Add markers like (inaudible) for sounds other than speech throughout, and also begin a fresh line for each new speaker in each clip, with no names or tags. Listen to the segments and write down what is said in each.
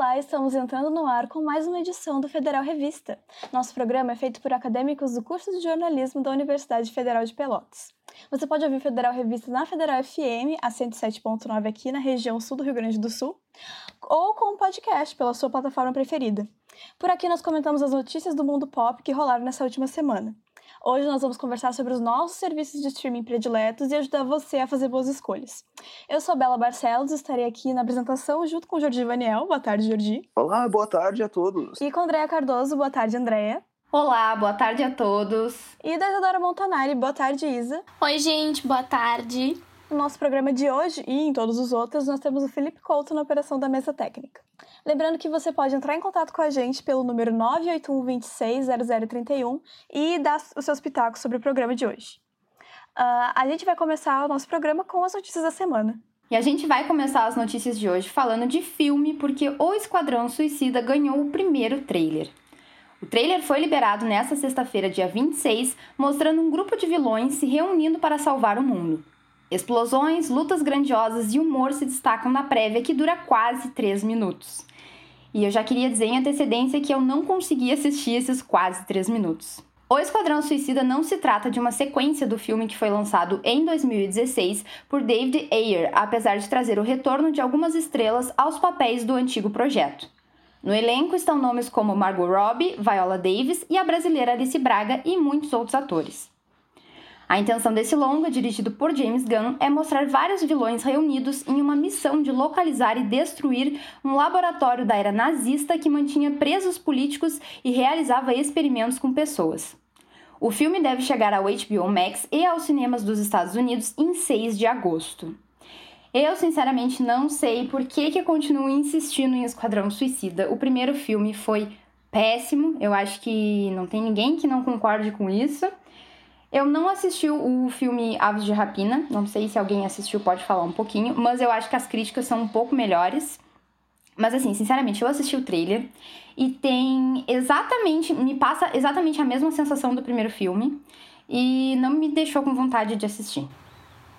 Olá, estamos entrando no ar com mais uma edição do Federal Revista. Nosso programa é feito por acadêmicos do curso de jornalismo da Universidade Federal de Pelotas. Você pode ouvir Federal Revista na Federal FM, a 107.9 aqui na região sul do Rio Grande do Sul, ou com um podcast pela sua plataforma preferida. Por aqui nós comentamos as notícias do mundo pop que rolaram nessa última semana. Hoje nós vamos conversar sobre os nossos serviços de streaming prediletos e ajudar você a fazer boas escolhas. Eu sou Bela Barcelos, estarei aqui na apresentação junto com o Jordi Vaniel. Boa tarde, Jordi.
Olá, boa tarde a todos.
E com Andréa Cardoso. Boa tarde, Andréa.
Olá, boa tarde a todos.
E da Isadora Montanari. Boa tarde, Isa.
Oi, gente, boa tarde.
No nosso programa de hoje e em todos os outros, nós temos o Felipe Couto na operação da mesa técnica. Lembrando que você pode entrar em contato com a gente pelo número 981260031 e dar os seus pitacos sobre o programa de hoje. Uh, a gente vai começar o nosso programa com as notícias da semana.
E a gente vai começar as notícias de hoje falando de filme, porque O Esquadrão Suicida ganhou o primeiro trailer. O trailer foi liberado nesta sexta-feira, dia 26, mostrando um grupo de vilões se reunindo para salvar o mundo. Explosões, lutas grandiosas e humor se destacam na prévia, que dura quase 3 minutos. E eu já queria dizer em antecedência que eu não consegui assistir esses quase 3 minutos. O Esquadrão Suicida não se trata de uma sequência do filme que foi lançado em 2016 por David Ayer, apesar de trazer o retorno de algumas estrelas aos papéis do antigo projeto. No elenco estão nomes como Margot Robbie, Viola Davis e a brasileira Alice Braga e muitos outros atores. A intenção desse longa, dirigido por James Gunn, é mostrar vários vilões reunidos em uma missão de localizar e destruir um laboratório da era nazista que mantinha presos políticos e realizava experimentos com pessoas. O filme deve chegar ao HBO Max e aos cinemas dos Estados Unidos em 6 de agosto. Eu, sinceramente, não sei por que, que eu continuo insistindo em Esquadrão Suicida. O primeiro filme foi péssimo, eu acho que não tem ninguém que não concorde com isso. Eu não assisti o filme Aves de Rapina, não sei se alguém assistiu, pode falar um pouquinho, mas eu acho que as críticas são um pouco melhores. Mas assim, sinceramente, eu assisti o trailer e tem exatamente, me passa exatamente a mesma sensação do primeiro filme e não me deixou com vontade de assistir.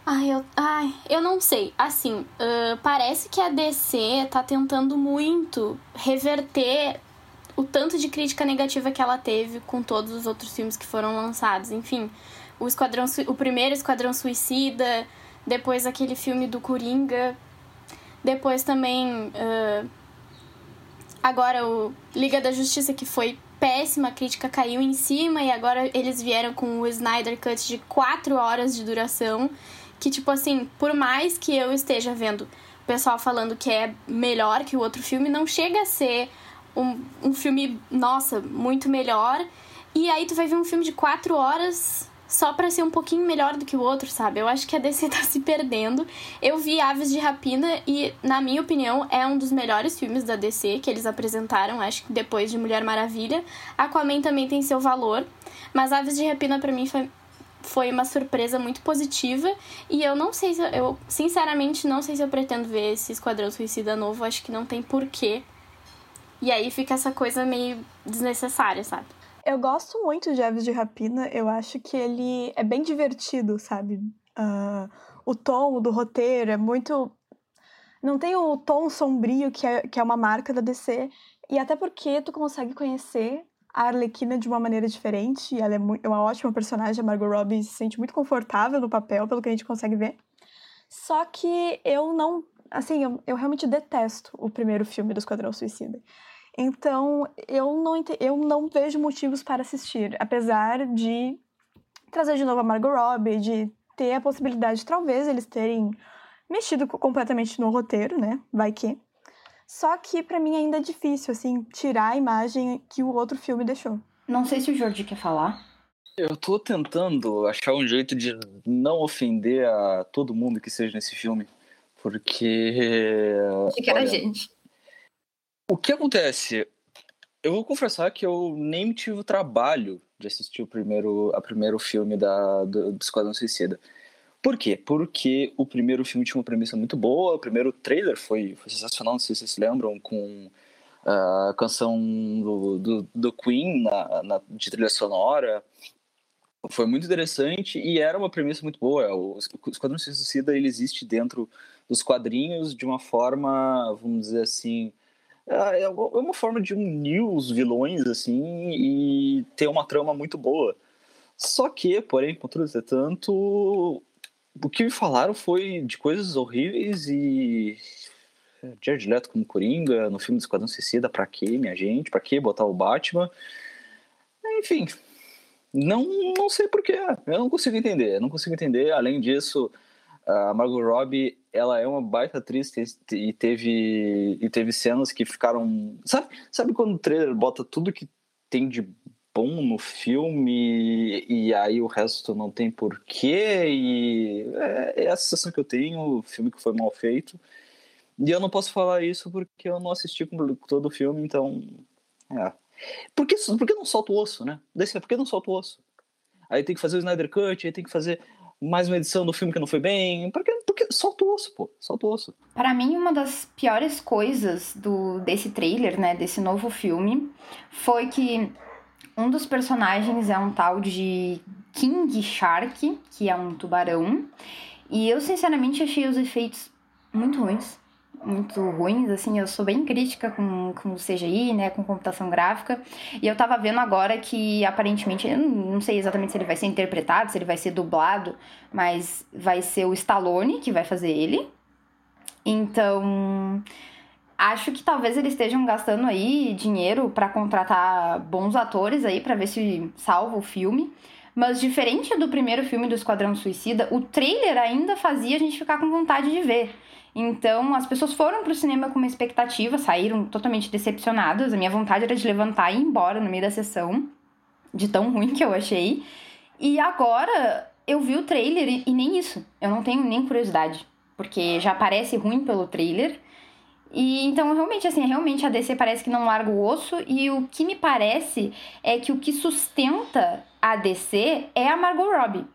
Ai, eu, ai, eu não sei. Assim, uh, parece que a DC tá tentando muito reverter o tanto de crítica negativa que ela teve com todos os outros filmes que foram lançados. Enfim, o Esquadrão o primeiro Esquadrão Suicida, depois aquele filme do Coringa, depois também uh, agora o Liga da Justiça que foi péssima, a crítica caiu em cima e agora eles vieram com o Snyder Cut de 4 horas de duração, que tipo assim, por mais que eu esteja vendo o pessoal falando que é melhor que o outro filme, não chega a ser um, um filme, nossa, muito melhor. E aí tu vai ver um filme de quatro horas só para ser um pouquinho melhor do que o outro, sabe? Eu acho que a DC (laughs) tá se perdendo. Eu vi Aves de Rapina e, na minha opinião, é um dos melhores filmes da DC que eles apresentaram, acho que depois de Mulher Maravilha. Aquaman também tem seu valor, mas Aves de Rapina para mim foi foi uma surpresa muito positiva e eu não sei se eu sinceramente não sei se eu pretendo ver esse Esquadrão Suicida novo, acho que não tem porquê e aí fica essa coisa meio desnecessária, sabe?
Eu gosto muito de Aves de Rapina, eu acho que ele é bem divertido, sabe? Uh, o tom do roteiro é muito. Não tem o tom sombrio que é, que é uma marca da DC, e até porque tu consegue conhecer a Arlequina de uma maneira diferente, e ela é, é uma ótima personagem, a Margot Robbie se sente muito confortável no papel, pelo que a gente consegue ver. Só que eu não. Assim, eu, eu realmente detesto o primeiro filme do Esquadrão Suicida. Então, eu não, eu não vejo motivos para assistir, apesar de trazer de novo a Margot Robbie, de ter a possibilidade, talvez, eles terem mexido completamente no roteiro, né? Vai que. Só que para mim ainda é difícil, assim, tirar a imagem que o outro filme deixou.
Não sei se o Jordi quer falar.
Eu tô tentando achar um jeito de não ofender a todo mundo que seja nesse filme. Porque.
Achei que era a gente.
O que acontece? Eu vou confessar que eu nem tive o trabalho de assistir o primeiro, a primeiro filme da, do, do Esquadrão Suicida. Por quê? Porque o primeiro filme tinha uma premissa muito boa, o primeiro trailer foi, foi sensacional, não sei se vocês se lembram, com a canção do, do, do Queen na, na, de trilha sonora. Foi muito interessante e era uma premissa muito boa. O Esquadrão Suicida ele existe dentro dos quadrinhos de uma forma, vamos dizer assim, é, é uma forma de unir os vilões, assim, e ter uma trama muito boa. Só que, porém, contudo, tanto, o que me falaram foi de coisas horríveis e Jared Leto como Coringa, no filme do Esquadrão Suicida, pra quê, minha gente? Pra quê botar o Batman? Enfim, não, não sei porquê. Eu não consigo entender. Não consigo entender. Além disso, a Margot Robbie, ela é uma baita atriz e teve, e teve cenas que ficaram... Sabe, sabe quando o trailer bota tudo que tem de bom no filme e aí o resto não tem porquê e é, é a sensação que eu tenho, o filme que foi mal feito. E eu não posso falar isso porque eu não assisti todo o filme, então. É. Por que, por que não solta o osso, né? Por que não solta o osso? Aí tem que fazer o Snyder Cut, aí tem que fazer mais uma edição do filme que não foi bem. Por que, por que solta o osso, pô? Solta o osso.
Para mim, uma das piores coisas do, desse trailer, né, desse novo filme, foi que um dos personagens é um tal de King Shark, que é um tubarão. E eu, sinceramente, achei os efeitos muito ruins muito ruins, assim, eu sou bem crítica com, com CGI, né, com computação gráfica, e eu tava vendo agora que, aparentemente, eu não sei exatamente se ele vai ser interpretado, se ele vai ser dublado, mas vai ser o Stallone que vai fazer ele, então... Acho que talvez eles estejam gastando aí dinheiro para contratar bons atores aí para ver se salva o filme. Mas diferente do primeiro filme do Esquadrão Suicida, o trailer ainda fazia a gente ficar com vontade de ver. Então, as pessoas foram pro cinema com uma expectativa, saíram totalmente decepcionadas. A minha vontade era de levantar e ir embora no meio da sessão, de tão ruim que eu achei. E agora eu vi o trailer e, nem isso. Eu não tenho nem curiosidade, porque já parece ruim pelo trailer. E então, realmente, assim, realmente a DC parece que não larga o osso. E o que me parece é que o que sustenta a DC é a Margot Robbie.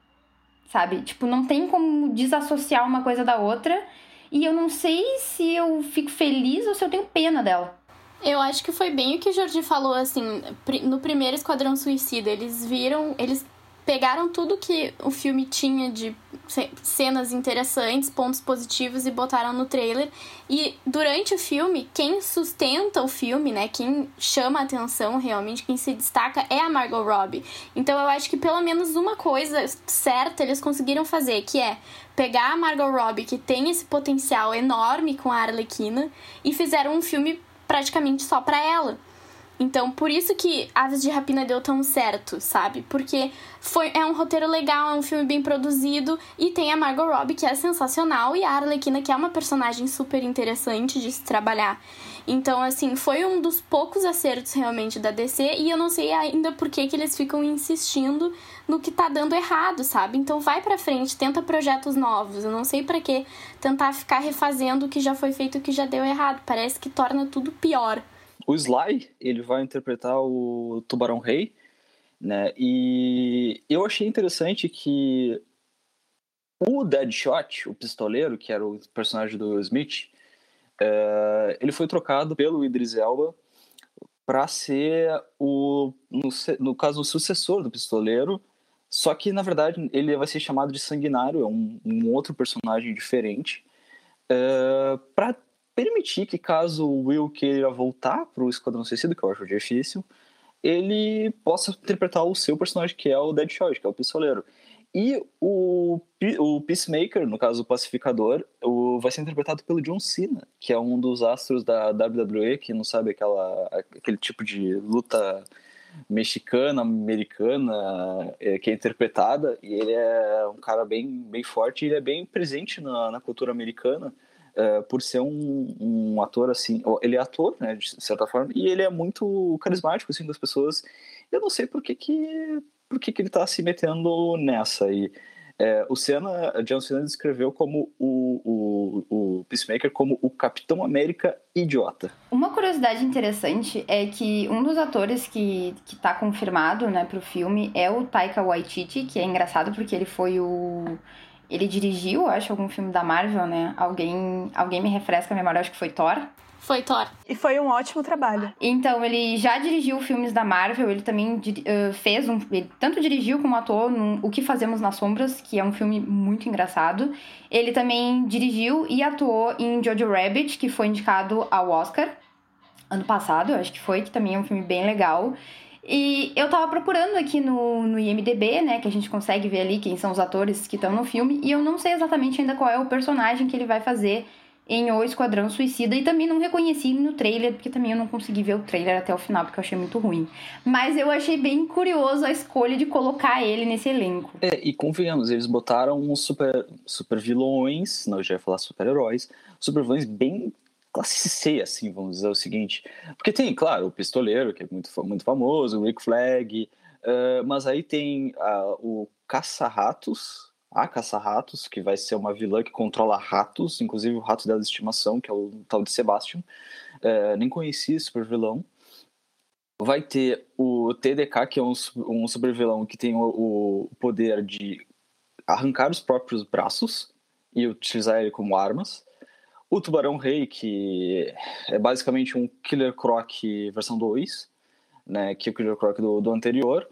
Sabe? Tipo, não tem como desassociar uma coisa da outra. E eu não sei se eu fico feliz ou se eu tenho pena dela.
Eu acho que foi bem o que o Jordi falou, assim, no primeiro Esquadrão Suicida. Eles viram, eles pegaram tudo que o filme tinha de cenas interessantes, pontos positivos e botaram no trailer. E durante o filme, quem sustenta o filme, né, quem chama a atenção realmente, quem se destaca é a Margot Robbie. Então eu acho que pelo menos uma coisa certa eles conseguiram fazer, que é pegar a Margot Robbie, que tem esse potencial enorme com a Arlequina, e fizeram um filme praticamente só para ela. Então, por isso que Aves de Rapina deu tão certo, sabe? Porque foi, é um roteiro legal, é um filme bem produzido e tem a Margot Robbie, que é sensacional, e a Arlequina, que é uma personagem super interessante de se trabalhar. Então, assim, foi um dos poucos acertos realmente da DC e eu não sei ainda por que, que eles ficam insistindo no que tá dando errado, sabe? Então, vai pra frente, tenta projetos novos. Eu não sei para que tentar ficar refazendo o que já foi feito e o que já deu errado. Parece que torna tudo pior
o Sly, ele vai interpretar o Tubarão Rei, né? E eu achei interessante que o Deadshot, o pistoleiro, que era o personagem do Will Smith, é, ele foi trocado pelo Idris Elba para ser o, no, no, caso, o sucessor do pistoleiro. Só que, na verdade, ele vai ser chamado de Sanguinário, é um, um outro personagem diferente. É, para permitir que caso o Will queira voltar para o Esquadrão Suicida, que eu acho difícil, ele possa interpretar o seu personagem, que é o Deadshot, que é o pistoleiro. E o, o Peacemaker, no caso o Pacificador, o, vai ser interpretado pelo John Cena, que é um dos astros da WWE, que não sabe aquela, aquele tipo de luta mexicana, americana, é, que é interpretada, e ele é um cara bem, bem forte, ele é bem presente na, na cultura americana, uh, por ser um, um, ator assim, ele é ator, né, de certa forma, e ele é muito carismático assim das pessoas. Eu não sei por que que por que, que ele está se metendo nessa e é, o Senna, John Cena descreveu como o, o, o Peacemaker como o Capitão América idiota.
Uma curiosidade interessante é que um dos atores que, que tá confirmado, né, pro filme é o Taika Waititi, que é engraçado porque ele foi o ele dirigiu, acho, algum filme da Marvel, né? Alguém, alguém me refresca a memória, acho que foi Thor.
Foi Thor.
E foi um ótimo trabalho.
Então, ele já dirigiu filmes da Marvel, ele também uh, fez um. Ele tanto dirigiu como atuou no O Que Fazemos nas Sombras, que é um filme muito engraçado. Ele também dirigiu e atuou em Jojo Rabbit, que foi indicado ao Oscar. ano passado, acho que foi, que também é um filme bem legal. E eu tava procurando aqui no, no IMDB, né, que a gente consegue ver ali quem são os atores que estão no filme, e eu não sei exatamente ainda qual é o personagem que ele vai fazer em O Esquadrão Suicida e também não reconheci no trailer, porque também eu não consegui ver o trailer até o final, porque eu achei muito ruim. Mas eu achei bem curioso a escolha de colocar ele nesse elenco.
É, e convenhamos, eles botaram uns super, super vilões, não, eu já ia falar super-heróis, super vilões bem classe C, assim, vamos dizer o seguinte. Porque tem, claro, o Pistoleiro, que é muito, muito famoso, o Rick Flag, uh, mas aí tem uh, o Caça-Ratos, a Caça-Ratos, que vai ser uma vilã que controla ratos, inclusive o rato dela de estimação, que é o tal de Sebastian. Uh, nem conheci esse super vilão. Vai ter o TDK, que é um, um super vilão que tem o, o poder de arrancar os próprios braços e utilizar ele como armas. O Tubarão Rei, que é basicamente um Killer Croc versão 2, né, que é o Killer Croc do, do anterior.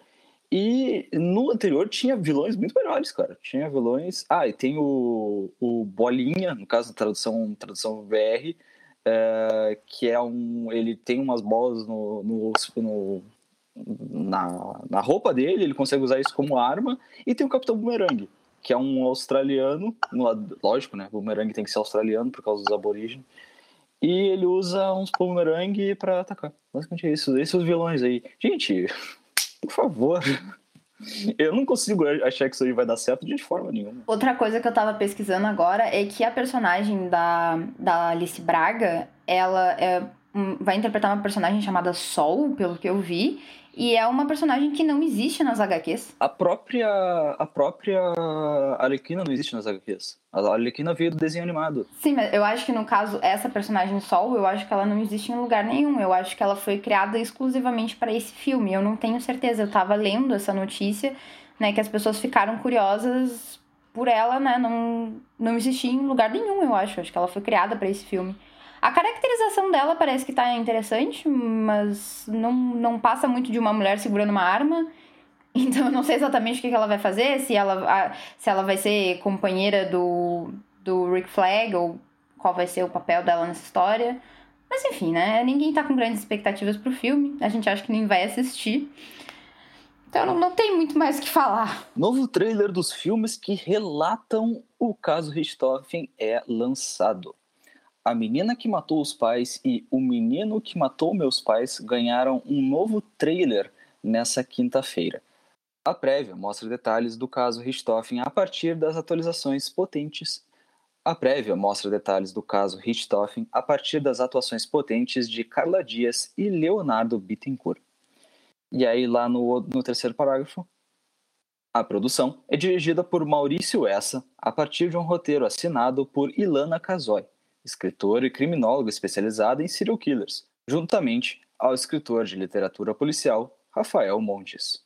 E no anterior tinha vilões muito melhores, cara. Tinha vilões. Ah, e tem o, o Bolinha, no caso tradução, tradução VR, é, que é um. Ele tem umas bolas no, no, no, na, na roupa dele, ele consegue usar isso como arma. E tem o Capitão Boomerang, que é um australiano, lógico, né? Boomerang tem que ser australiano por causa dos aborígenes. E ele usa uns boomerang para atacar. Basicamente é isso. Esses vilões aí. Gente, (laughs) por favor. Eu não consigo achar que isso aí vai dar certo de forma nenhuma.
Outra coisa que eu tava pesquisando agora é que a personagem da, da Alice Braga, ela é, vai interpretar uma personagem chamada Sol, pelo que eu vi. E é uma personagem que não existe nas HQs.
A própria a própria Arlequina não existe nas HQs. A Arlequina veio do desenho animado.
Sim, mas eu acho que no caso essa personagem Sol, eu acho que ela não existe em lugar nenhum. Eu acho que ela foi criada exclusivamente para esse filme. Eu não tenho certeza. Eu tava lendo essa notícia, né, que as pessoas ficaram curiosas por ela, né, não não existir em lugar nenhum, eu acho. Eu acho que ela foi criada para esse filme. A caracterização dela parece que tá interessante, mas não, não passa muito de uma mulher segurando uma arma. (laughs) Então eu não sei exatamente o que ela vai fazer, se ela, se ela vai ser companheira do, do Rick Flag ou qual vai ser o papel dela nessa história. Mas enfim, né? Ninguém tá com grandes expectativas pro filme. A gente acha que nem vai assistir. Então não, não tem muito mais o que falar.
Novo trailer dos filmes que relatam o caso Richthofen é lançado. A Menina que Matou os Pais e O Menino que Matou Meus Pais ganharam um novo trailer nessa quinta-feira. A prévia mostra detalhes do caso Richthofen a partir das atualizações potentes. A prévia mostra detalhes do caso Richthofen a partir das atuações potentes de Carla Dias e Leonardo Bittencourt. E aí, lá no, no terceiro parágrafo, a produção é dirigida por Maurício Essa a partir de um roteiro assinado por Ilana Casoy escritor e criminólogo especializado em serial killers, juntamente ao escritor de literatura policial Rafael Montes.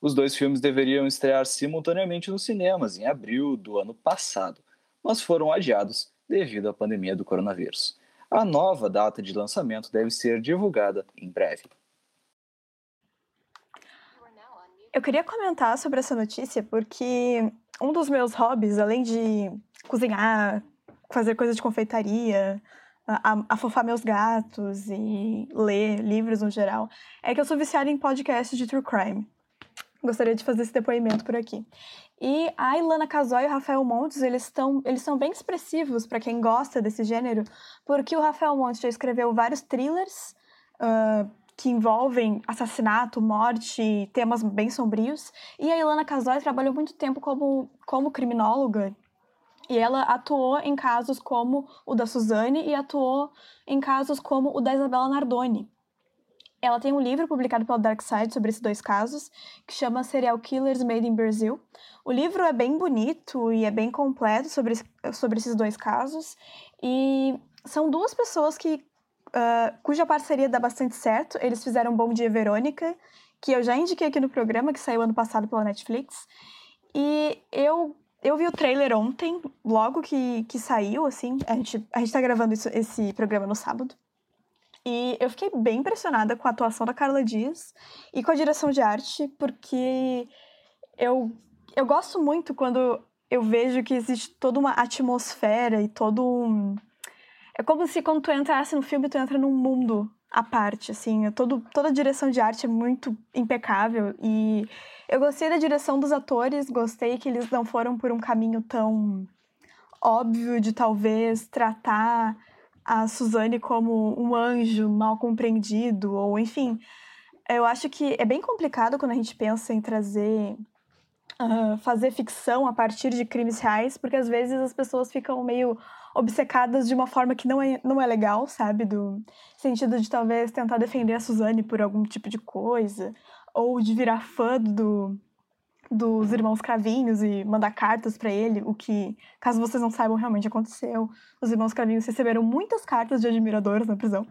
Os dois filmes deveriam estrear simultaneamente nos cinemas em abril do ano passado, mas foram adiados devido à pandemia do coronavírus. A nova data de lançamento deve ser divulgada em breve.
Eu queria comentar sobre essa notícia porque um dos meus hobbies, além de cozinhar, fazer coisas de confeitaria, afofar meus gatos e ler livros no geral, é que eu sou viciada em podcasts de true crime. Gostaria de fazer esse depoimento por aqui. E a Ilana Casoy e o Rafael Montes, eles, estão, eles são bem expressivos para quem gosta desse gênero, porque o Rafael Montes já escreveu vários thrillers uh, que envolvem assassinato, morte, temas bem sombrios, e a Ilana Casoy trabalhou muito tempo como, como criminóloga e ela atuou em casos como o da Suzane e atuou em casos como o da Isabela Nardoni. Ela tem um livro publicado pela Dark Side sobre esses dois casos, que chama Serial Killers Made in Brazil. O livro é bem bonito e é bem completo sobre, sobre esses dois casos. E são duas pessoas que uh, cuja parceria dá bastante certo. Eles fizeram Bom Dia Verônica, que eu já indiquei aqui no programa, que saiu ano passado pela Netflix. E eu eu vi o trailer ontem, logo que, que saiu, assim. A gente, a gente tá gravando isso, esse programa no sábado. E eu fiquei bem impressionada com a atuação da Carla Dias e com a direção de arte, porque eu, eu gosto muito quando eu vejo que existe toda uma atmosfera e todo um. É como se quando tu entrasse no filme, tu entra num mundo, à parte, assim. Todo, toda a direção de arte é muito impecável e eu gostei da direção dos atores, gostei que eles não foram por um caminho tão óbvio de talvez tratar a Suzane como um anjo mal compreendido, ou enfim. Eu acho que é bem complicado quando a gente pensa em trazer. Uh, fazer ficção a partir de crimes reais, porque às vezes as pessoas ficam meio obcecadas de uma forma que não é, não é legal, sabe? Do sentido de talvez tentar defender a Suzane por algum tipo de coisa, ou de virar fã do, dos irmãos Cravinhos e mandar cartas para ele, o que, caso vocês não saibam, realmente aconteceu. Os irmãos Cravinhos receberam muitas cartas de admiradores na prisão.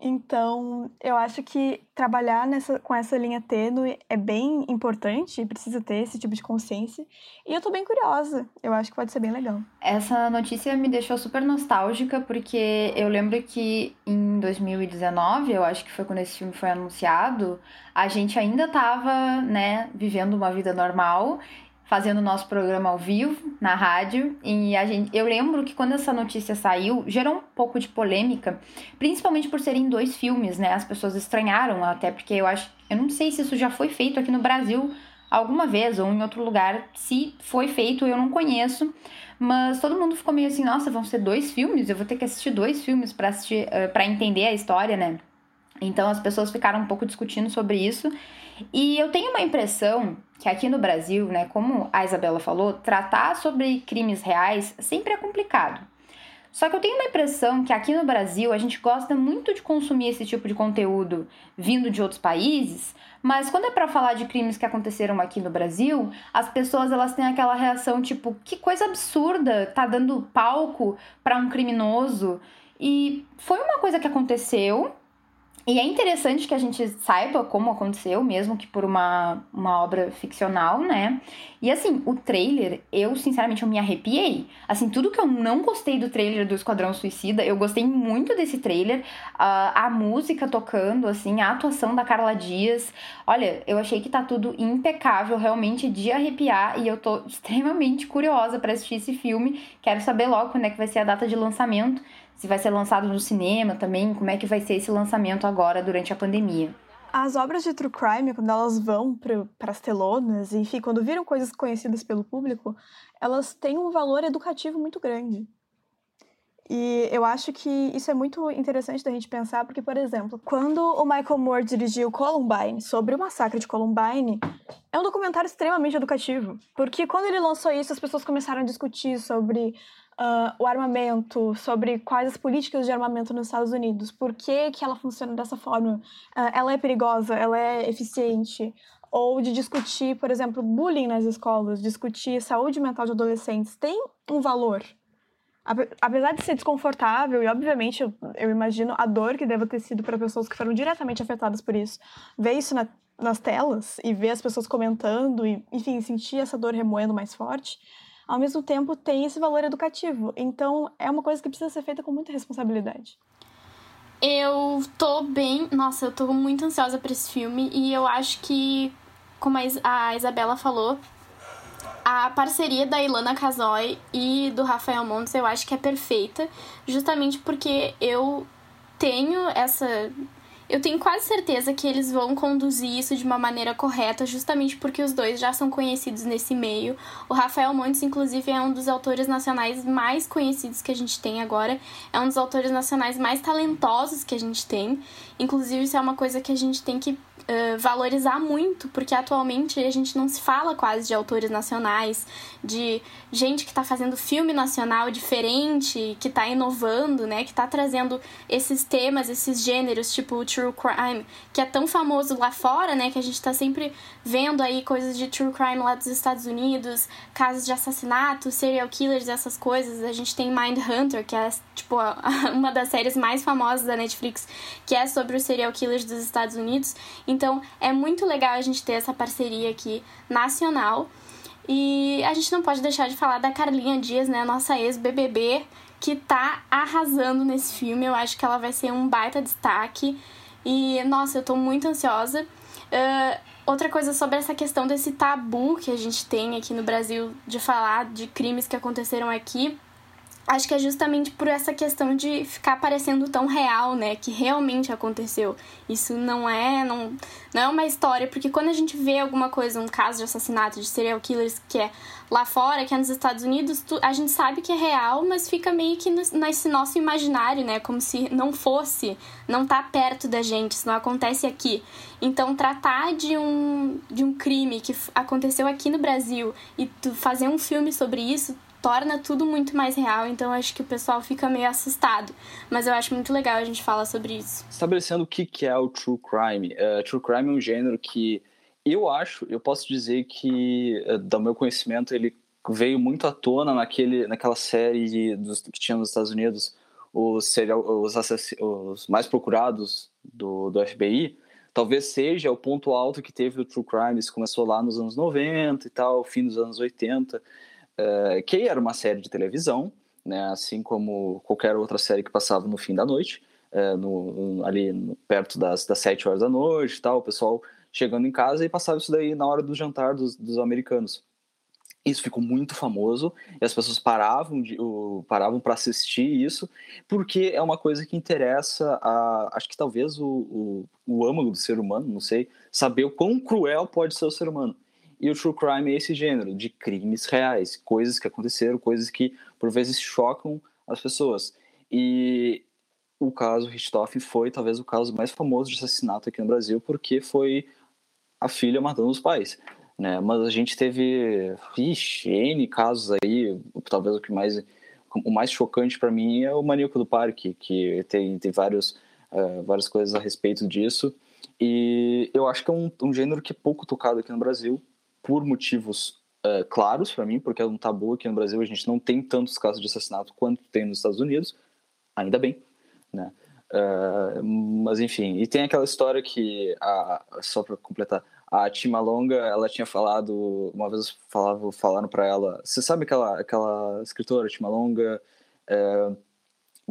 Então, eu acho que trabalhar nessa, com essa linha tênue é bem importante, precisa ter esse tipo de consciência. E eu tô bem curiosa, eu acho que pode ser bem legal.
Essa notícia me deixou super nostálgica, porque eu lembro que em 2019, eu acho que foi quando esse filme foi anunciado, a gente ainda tava, né, vivendo uma vida normal fazendo o nosso programa ao vivo na rádio e a gente, eu lembro que quando essa notícia saiu gerou um pouco de polêmica, principalmente por serem dois filmes, né? As pessoas estranharam até porque eu acho, eu não sei se isso já foi feito aqui no Brasil alguma vez ou em outro lugar, se foi feito eu não conheço, mas todo mundo ficou meio assim, nossa, vão ser dois filmes, eu vou ter que assistir dois filmes para assistir, uh, para entender a história, né? Então as pessoas ficaram um pouco discutindo sobre isso. E eu tenho uma impressão que aqui no Brasil, né, como a Isabela falou, tratar sobre crimes reais sempre é complicado. Só que eu tenho uma impressão que aqui no Brasil a gente gosta muito de consumir esse tipo de conteúdo vindo de outros países, mas quando é para falar de crimes que aconteceram aqui no Brasil, as pessoas elas têm aquela reação tipo, que coisa absurda, tá dando palco para um criminoso. E foi uma coisa que aconteceu, e é interessante que a gente saiba como aconteceu, mesmo que por uma, uma obra ficcional, né? E assim, o trailer, eu sinceramente eu me arrepiei. Assim, tudo que eu não gostei do trailer do Esquadrão Suicida, eu gostei muito desse trailer. Uh, a música tocando, assim, a atuação da Carla Dias. Olha, eu achei que tá tudo impecável, realmente de arrepiar. E eu tô (laughs) extremamente curiosa para assistir esse filme. Quero saber logo quando é que vai ser a data de lançamento se vai ser lançado no cinema também, como é que vai ser esse lançamento agora durante a pandemia.
As obras de true crime, quando elas vão para as telonas, enfim, quando viram coisas conhecidas pelo público, elas têm um valor educativo muito grande. E eu acho que isso é muito interessante da gente pensar, porque, por exemplo, quando o Michael Moore dirigiu Columbine, sobre o massacre de Columbine, é um documentário extremamente educativo. Porque quando ele lançou isso, as pessoas começaram a discutir sobre uh, o armamento, sobre quais as políticas de armamento nos Estados Unidos, por que, que ela funciona dessa forma, uh, ela é perigosa, ela é eficiente, ou de discutir, por exemplo, bullying nas escolas, discutir saúde mental de adolescentes, tem um valor. Apesar de ser desconfortável, e obviamente eu, eu imagino a dor que deve ter sido para pessoas que foram diretamente afetadas por isso, ver isso na, nas telas e ver as pessoas comentando e, enfim, sentir essa dor remoendo mais forte, ao mesmo tempo tem esse valor educativo. Então é uma coisa que precisa ser feita com muita responsabilidade.
Eu tô bem. Nossa, eu tô muito ansiosa para esse filme e eu acho que, como a Isabela falou, a parceria da Ilana Casoy e do Rafael Montes eu acho que é perfeita, justamente porque eu tenho essa eu tenho quase certeza que eles vão conduzir isso de uma maneira correta, justamente porque os dois já são conhecidos nesse meio. O Rafael Montes, inclusive, é um dos autores nacionais mais conhecidos que a gente tem agora. É um dos autores nacionais mais talentosos que a gente tem. Inclusive, isso é uma coisa que a gente tem que uh, valorizar muito, porque atualmente a gente não se fala quase de autores nacionais, de gente que está fazendo filme nacional diferente, que está inovando, né, que está trazendo esses temas, esses gêneros, tipo true crime, que é tão famoso lá fora, né, que a gente está sempre vendo aí coisas de true crime lá dos Estados Unidos, casos de assassinato, serial killers, essas coisas. A gente tem Mind Hunter, que é tipo (laughs) uma das séries mais famosas da Netflix, que é sobre os serial killers dos Estados Unidos. Então, é muito legal a gente ter essa parceria aqui nacional. E a gente não pode deixar de falar da Carlinha Dias, né, nossa ex-BBB, que tá arrasando nesse filme. Eu acho que ela vai ser um baita destaque. E, nossa, eu tô muito ansiosa. Uh, outra coisa sobre essa questão desse tabu que a gente tem aqui no Brasil de falar de crimes que aconteceram aqui. Acho que é justamente por essa questão de ficar parecendo tão real, né? Que realmente aconteceu. Isso não é, não, não é uma história, porque quando a gente vê alguma coisa, um caso de assassinato de serial killers que é lá fora, que é nos Estados Unidos, a gente sabe que é real, mas fica meio que nesse nosso imaginário, né? Como se não fosse, não tá perto da gente, isso não acontece aqui. Então, tratar de um, de um crime que aconteceu aqui no Brasil e fazer um filme sobre isso torna tudo muito mais real, então acho que o pessoal fica meio assustado. Mas eu acho muito legal a gente falar sobre isso.
Estabelecendo o que é o true crime. Uh, true crime é um gênero que eu acho, eu posso dizer que, uh, do meu conhecimento, ele veio muito à tona naquele, naquela série dos, que tinha nos Estados Unidos, os, serial, os, os mais procurados do, do FBI. Talvez seja o ponto alto que teve do True Crime, isso começou lá nos anos 90 e tal, fim dos anos 80 uh, que era uma série de televisão, né, assim como qualquer outra série que passava no fim da noite, uh, no, ali perto das, das sete horas da noite tal, o pessoal chegando em casa e passava isso daí na hora do jantar dos, dos americanos. Isso ficou muito famoso e as pessoas paravam de, uh, paravam para assistir isso porque é uma coisa que interessa a acho que talvez o, o, o âmago do ser humano, não sei, saber o quão cruel pode ser o ser humano. E o true crime é esse gênero de crimes reais, coisas que aconteceram, coisas que por vezes chocam as pessoas. E o caso Richthofen foi talvez o caso mais famoso de assassinato aqui no Brasil, porque foi a filha matando os pais. Né? Mas a gente teve ixi, N casos aí, talvez o que mais o mais chocante para mim é o Maníaco do Parque, que tem, tem vários, uh, várias coisas a respeito disso. E eu acho que é um, um gênero que é pouco tocado aqui no Brasil, por motivos uh, claros para mim, porque é um tabu aqui no Brasil, a gente não tem tantos casos de assassinato quanto tem nos Estados Unidos, ainda bem, né? Uh, mas enfim, e tem aquela história que, a, só para completar, a Tima Longa, ela tinha falado, uma vez falava, falaram para ela, você sabe aquela, aquela escritora, Tima Longa, uh,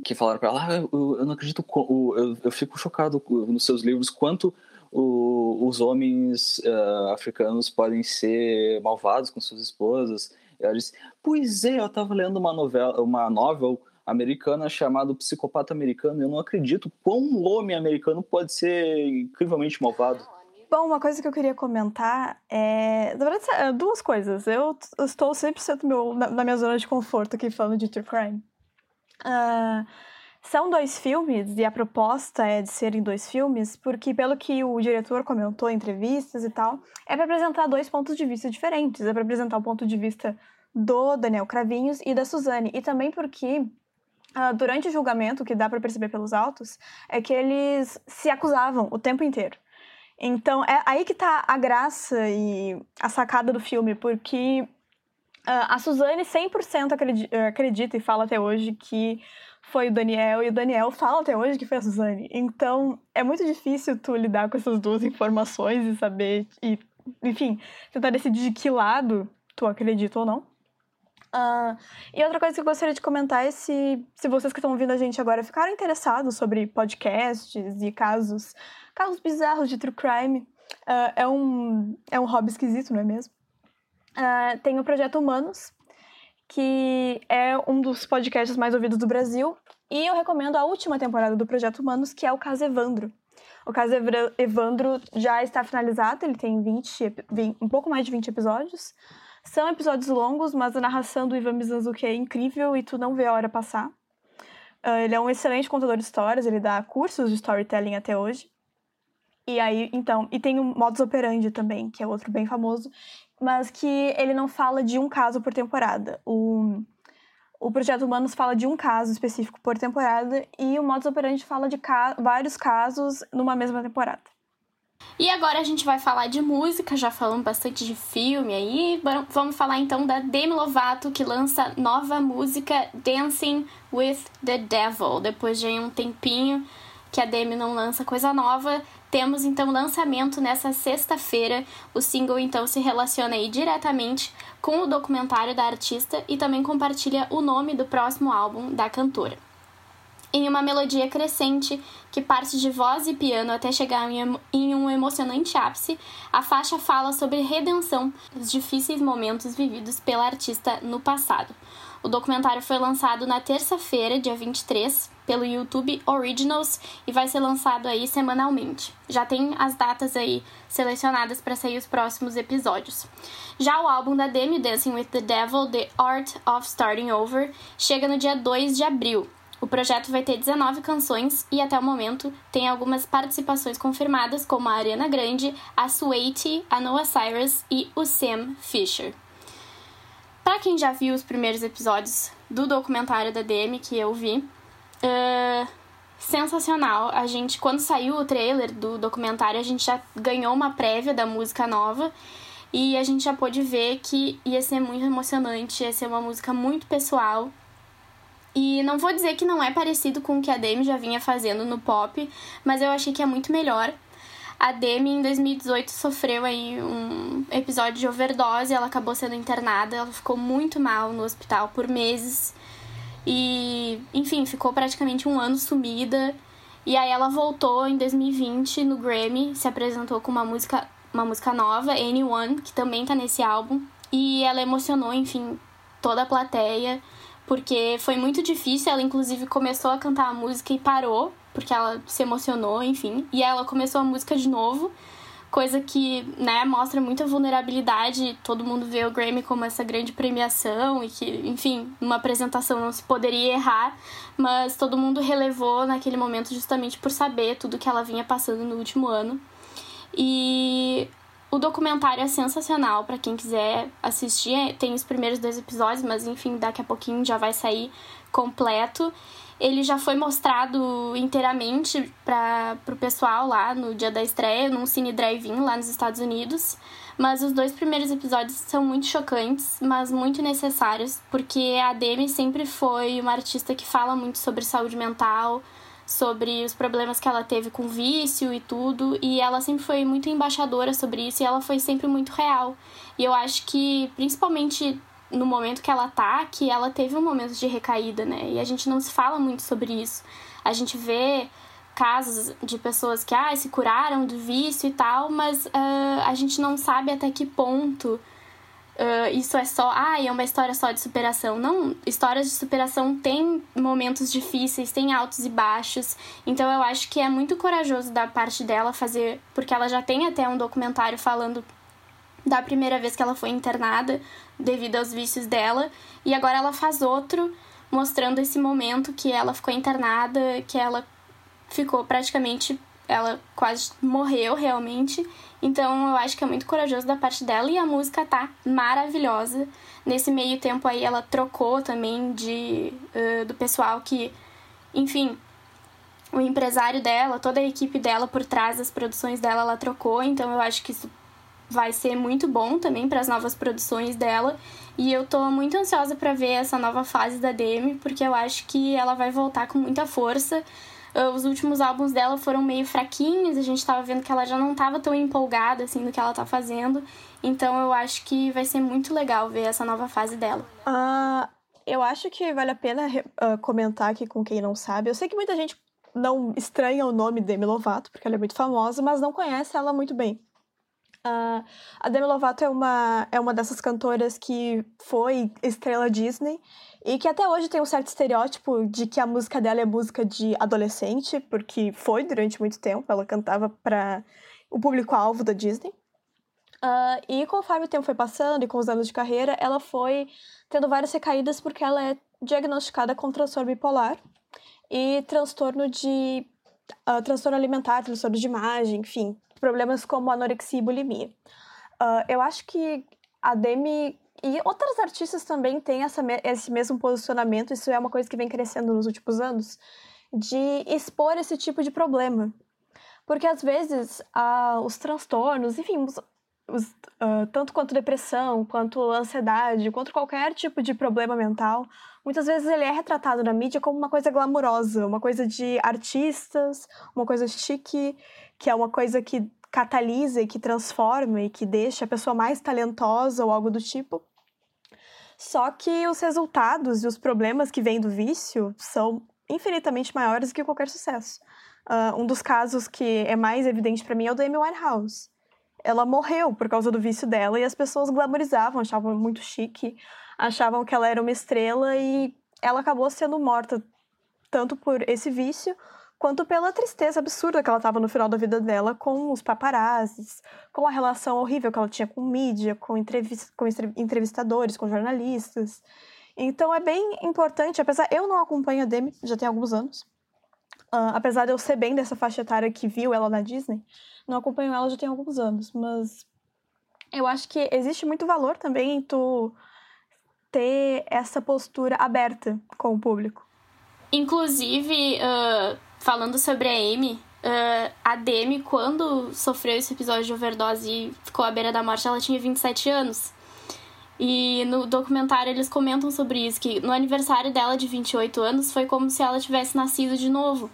que falaram para ela, ah, eu, eu, não acredito, eu, eu fico chocado nos seus livros quanto o, os homens uh, africanos podem ser malvados com suas esposas. Ela disse: Pois é, eu estava lendo uma novela, uma novel americana chamada Psicopata Americano. E eu não acredito quão um homem americano pode ser incrivelmente malvado.
Bom, uma coisa que eu queria comentar é. Na verdade, é duas coisas. Eu estou 100% meu, na, na minha zona de conforto aqui falando de true crime. Uh, são dois filmes, e a proposta é de serem dois filmes, porque, pelo que o diretor comentou em entrevistas e tal, é para apresentar dois pontos de vista diferentes. É para apresentar o ponto de vista do Daniel Cravinhos e da Suzane. E também porque, uh, durante o julgamento, o que dá para perceber pelos autos, é que eles se acusavam o tempo inteiro. Então, é aí que tá a graça e a sacada do filme, porque uh, a Suzane 100% acredita, acredita e fala até hoje que foi o Daniel, e o Daniel fala até hoje que foi a Suzane. Então, é muito difícil tu lidar com essas duas informações e saber, e, enfim, tentar decidir de que lado tu acredita ou não. Uh, e outra coisa que eu gostaria de comentar é se, se vocês que estão ouvindo a gente agora ficaram interessados sobre podcasts e casos, casos bizarros de true crime. Uh, é, um, é um hobby esquisito, não é mesmo? Uh, tem o Projeto Humanos, que é um dos podcasts mais ouvidos do Brasil. E eu recomendo a última temporada do Projeto Humanos, que é o caso Evandro. O caso Evandro já está finalizado, ele tem 20, 20, um pouco mais de 20 episódios. São episódios longos, mas a narração do Ivan Mizanzuki é incrível e tu não vê a hora passar. Uh, ele é um excelente contador de histórias, ele dá cursos de storytelling até hoje. E aí, então, e tem o Modus Operandi também, que é outro bem famoso, mas que ele não fala de um caso por temporada. O, o Projeto Humanos fala de um caso específico por temporada e o Modus Operandi fala de ca vários casos numa mesma temporada.
E agora a gente vai falar de música, já falamos bastante de filme aí. Vamos falar então da Demi Lovato, que lança nova música Dancing with the Devil. Depois de um tempinho que a Demi não lança coisa nova, temos então lançamento nessa sexta-feira. O single então se relaciona aí diretamente com o documentário da artista e também compartilha o nome do próximo álbum da cantora. Em uma melodia crescente que parte de voz e piano até chegar em um emocionante ápice, a faixa fala sobre redenção dos difíceis momentos vividos pela artista no passado. O documentário foi lançado na terça-feira, dia 23, pelo YouTube Originals e vai ser lançado aí semanalmente. Já tem as datas aí selecionadas para sair os próximos episódios. Já o álbum da Demi, Dancing with the Devil, The Art of Starting Over, chega no dia 2 de abril. O projeto vai ter 19 canções e até o momento tem algumas participações confirmadas, como a Ariana Grande, a Sweetie, a Noah Cyrus e o Sam Fisher. Para quem já viu os primeiros episódios do documentário da Demi que eu vi, uh, sensacional. A gente, quando saiu o trailer do documentário, a gente já ganhou uma prévia da música nova e a gente já pôde ver que ia ser muito emocionante, ia ser uma música muito pessoal e não vou dizer que não é parecido com o que a Demi já vinha fazendo no pop, mas eu achei que é muito melhor. A Demi em 2018 sofreu aí um episódio de overdose, ela acabou sendo internada, ela ficou muito mal no hospital por meses. E, enfim, ficou praticamente um ano sumida. E aí ela voltou em 2020 no Grammy, se apresentou com uma música, uma música nova, Anyone, que também tá nesse álbum. E ela emocionou, enfim, toda a plateia porque foi muito difícil. Ela, inclusive, começou a cantar a música e parou, porque ela se emocionou, enfim. E ela começou a música de novo, coisa que, né, mostra muita vulnerabilidade. Todo mundo vê o Grammy como essa grande premiação e que, enfim, numa apresentação não se poderia errar, mas todo mundo relevou naquele momento justamente por saber tudo que ela vinha passando no último ano. E o documentário é sensacional para quem quiser assistir. Tem os primeiros dois episódios, mas enfim, daqui a pouquinho já vai sair completo. Ele já foi mostrado inteiramente para o pessoal lá no dia da estreia, num cine drive-in lá nos Estados Unidos. Mas os dois primeiros episódios são muito chocantes, mas muito necessários, porque a Demi sempre foi uma artista que fala muito sobre saúde mental, sobre os problemas que ela teve com vício e tudo, e ela sempre foi muito embaixadora sobre isso e ela foi sempre muito real. E eu acho que, principalmente no momento que ela tá, que ela teve um momento de recaída, né? E a gente não se fala muito sobre isso. A gente vê casos de pessoas que ah, se curaram do vício e tal, mas uh, a gente não sabe até que ponto uh, isso é só, ah, é uma história só de superação. Não, histórias de superação têm momentos difíceis, têm altos e baixos. Então eu acho que é muito corajoso da parte dela fazer, porque ela já tem até um documentário falando da primeira vez que ela foi internada devido aos vícios dela, e agora ela faz outro mostrando esse momento que ela ficou internada, que ela ficou praticamente ela quase morreu realmente. Então eu acho que é muito corajoso da parte dela e a música tá maravilhosa. Nesse meio tempo aí ela trocou também de uh, do pessoal que, enfim, o empresário dela, toda a equipe dela por trás das produções dela, ela trocou. Então eu acho que isso vai ser muito bom também para as novas produções dela. E eu tô muito ansiosa para ver essa nova fase da Demi, porque eu acho que ela vai voltar com muita força. Ah, os últimos álbuns dela foram meio fraquinhos, a gente tava vendo que ela já não tava tão empolgada assim no que ela tá fazendo. Então eu acho que vai ser muito legal ver essa nova fase dela.
Uh, eu acho que vale a pena uh, comentar aqui com quem não sabe. Eu sei que muita gente não estranha o nome Demi Lovato, porque ela é muito famosa, mas não conhece ela muito bem. Uh, a Demi Lovato é uma, é uma dessas cantoras que foi estrela Disney e que até hoje tem um certo estereótipo de que a música dela é música de adolescente, porque foi durante muito tempo, ela cantava para o público-alvo da Disney. Uh, e conforme o tempo foi passando e com os anos de carreira, ela foi tendo várias recaídas porque ela é diagnosticada com transtorno bipolar e transtorno de. Uh, transtorno alimentar, transtorno de imagem, enfim, problemas como anorexia e bulimia. Uh, eu acho que a Demi e outras artistas também têm essa, esse mesmo posicionamento, isso é uma coisa que vem crescendo nos últimos anos, de expor esse tipo de problema. Porque às vezes uh, os transtornos, enfim, os, os, uh, tanto quanto depressão, quanto ansiedade, quanto qualquer tipo de problema mental, muitas vezes ele é retratado na mídia como uma coisa glamurosa, uma coisa de artistas, uma coisa chique, que é uma coisa que catalisa e que transforma e que deixa a pessoa mais talentosa ou algo do tipo. Só que os resultados e os problemas que vêm do vício são infinitamente maiores que qualquer sucesso. Uh, um dos casos que é mais evidente para mim é o da Amy Winehouse. Ela morreu por causa do vício dela e as pessoas glamorizavam, achavam muito chique achavam que ela era uma estrela e ela acabou sendo morta tanto por esse vício quanto pela tristeza absurda que ela estava no final da vida dela com os paparazzis, com a relação horrível que ela tinha com mídia, com, entrevist com entrevistadores, com jornalistas. Então é bem importante, apesar eu não acompanho a Demi já tem alguns anos, uh, apesar de eu ser bem dessa faixa etária que viu ela na Disney, não acompanho ela já tem alguns anos, mas eu acho que existe muito valor também em tu ter essa postura aberta com o público.
Inclusive, uh, falando sobre a Amy, uh, a Demi, quando sofreu esse episódio de overdose e ficou à beira da morte, ela tinha 27 anos. E no documentário eles comentam sobre isso, que no aniversário dela de 28 anos foi como se ela tivesse nascido de novo.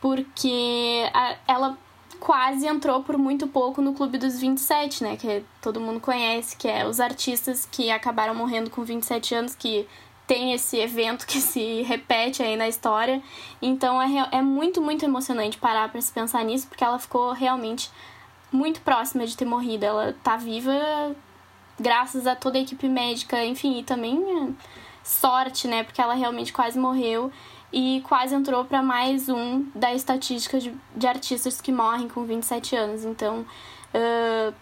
Porque a, ela quase entrou por muito pouco no Clube dos 27, né? Que todo mundo conhece, que é os artistas que acabaram morrendo com 27 anos, que tem esse evento que se repete aí na história. Então é, é muito, muito emocionante parar para se pensar nisso, porque ela ficou realmente muito próxima de ter morrido. Ela tá viva graças a toda a equipe médica, enfim, e também é, sorte, né? Porque ela realmente quase morreu e quase entrou para mais um da estatística de, de artistas que morrem com 27 anos. Então, uh,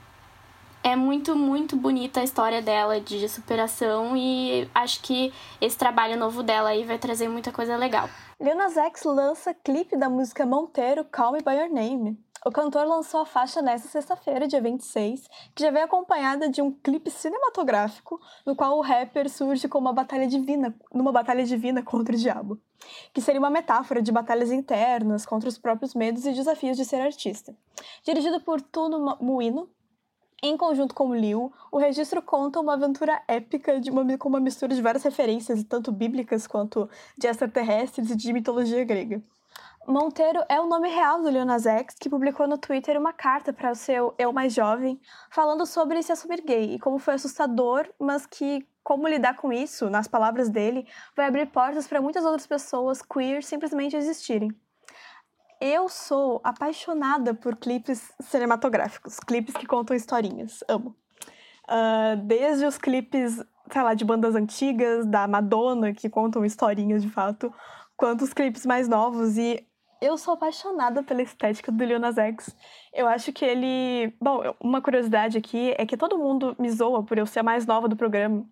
é muito, muito bonita a história dela de superação e acho que esse trabalho novo dela aí vai trazer muita coisa legal.
Lil Nas X lança clipe da música Monteiro Call Me By Your Name. O cantor lançou a faixa nesta sexta-feira, dia 26, que já vem acompanhada de um clipe cinematográfico, no qual o rapper surge com uma batalha divina, numa batalha divina contra o diabo, que seria uma metáfora de batalhas internas contra os próprios medos e desafios de ser artista. Dirigido por Tuno Muino, em conjunto com Liu, o registro conta uma aventura épica de uma, com uma mistura de várias referências, tanto bíblicas quanto de extraterrestres e de mitologia grega. Monteiro é o nome real do Lil Nas X, que publicou no Twitter uma carta para o seu eu mais jovem, falando sobre se assumir gay e como foi assustador, mas que como lidar com isso, nas palavras dele, vai abrir portas para muitas outras pessoas queer simplesmente existirem. Eu sou apaixonada por clipes cinematográficos, clipes que contam historinhas, amo. Uh, desde os clipes, sei lá, de bandas antigas, da Madonna, que contam historinhas de fato, quanto os clipes mais novos. E eu sou apaixonada pela estética do Lil Nas X. Eu acho que ele. Bom, uma curiosidade aqui é que todo mundo me zoa por eu ser a mais nova do programa.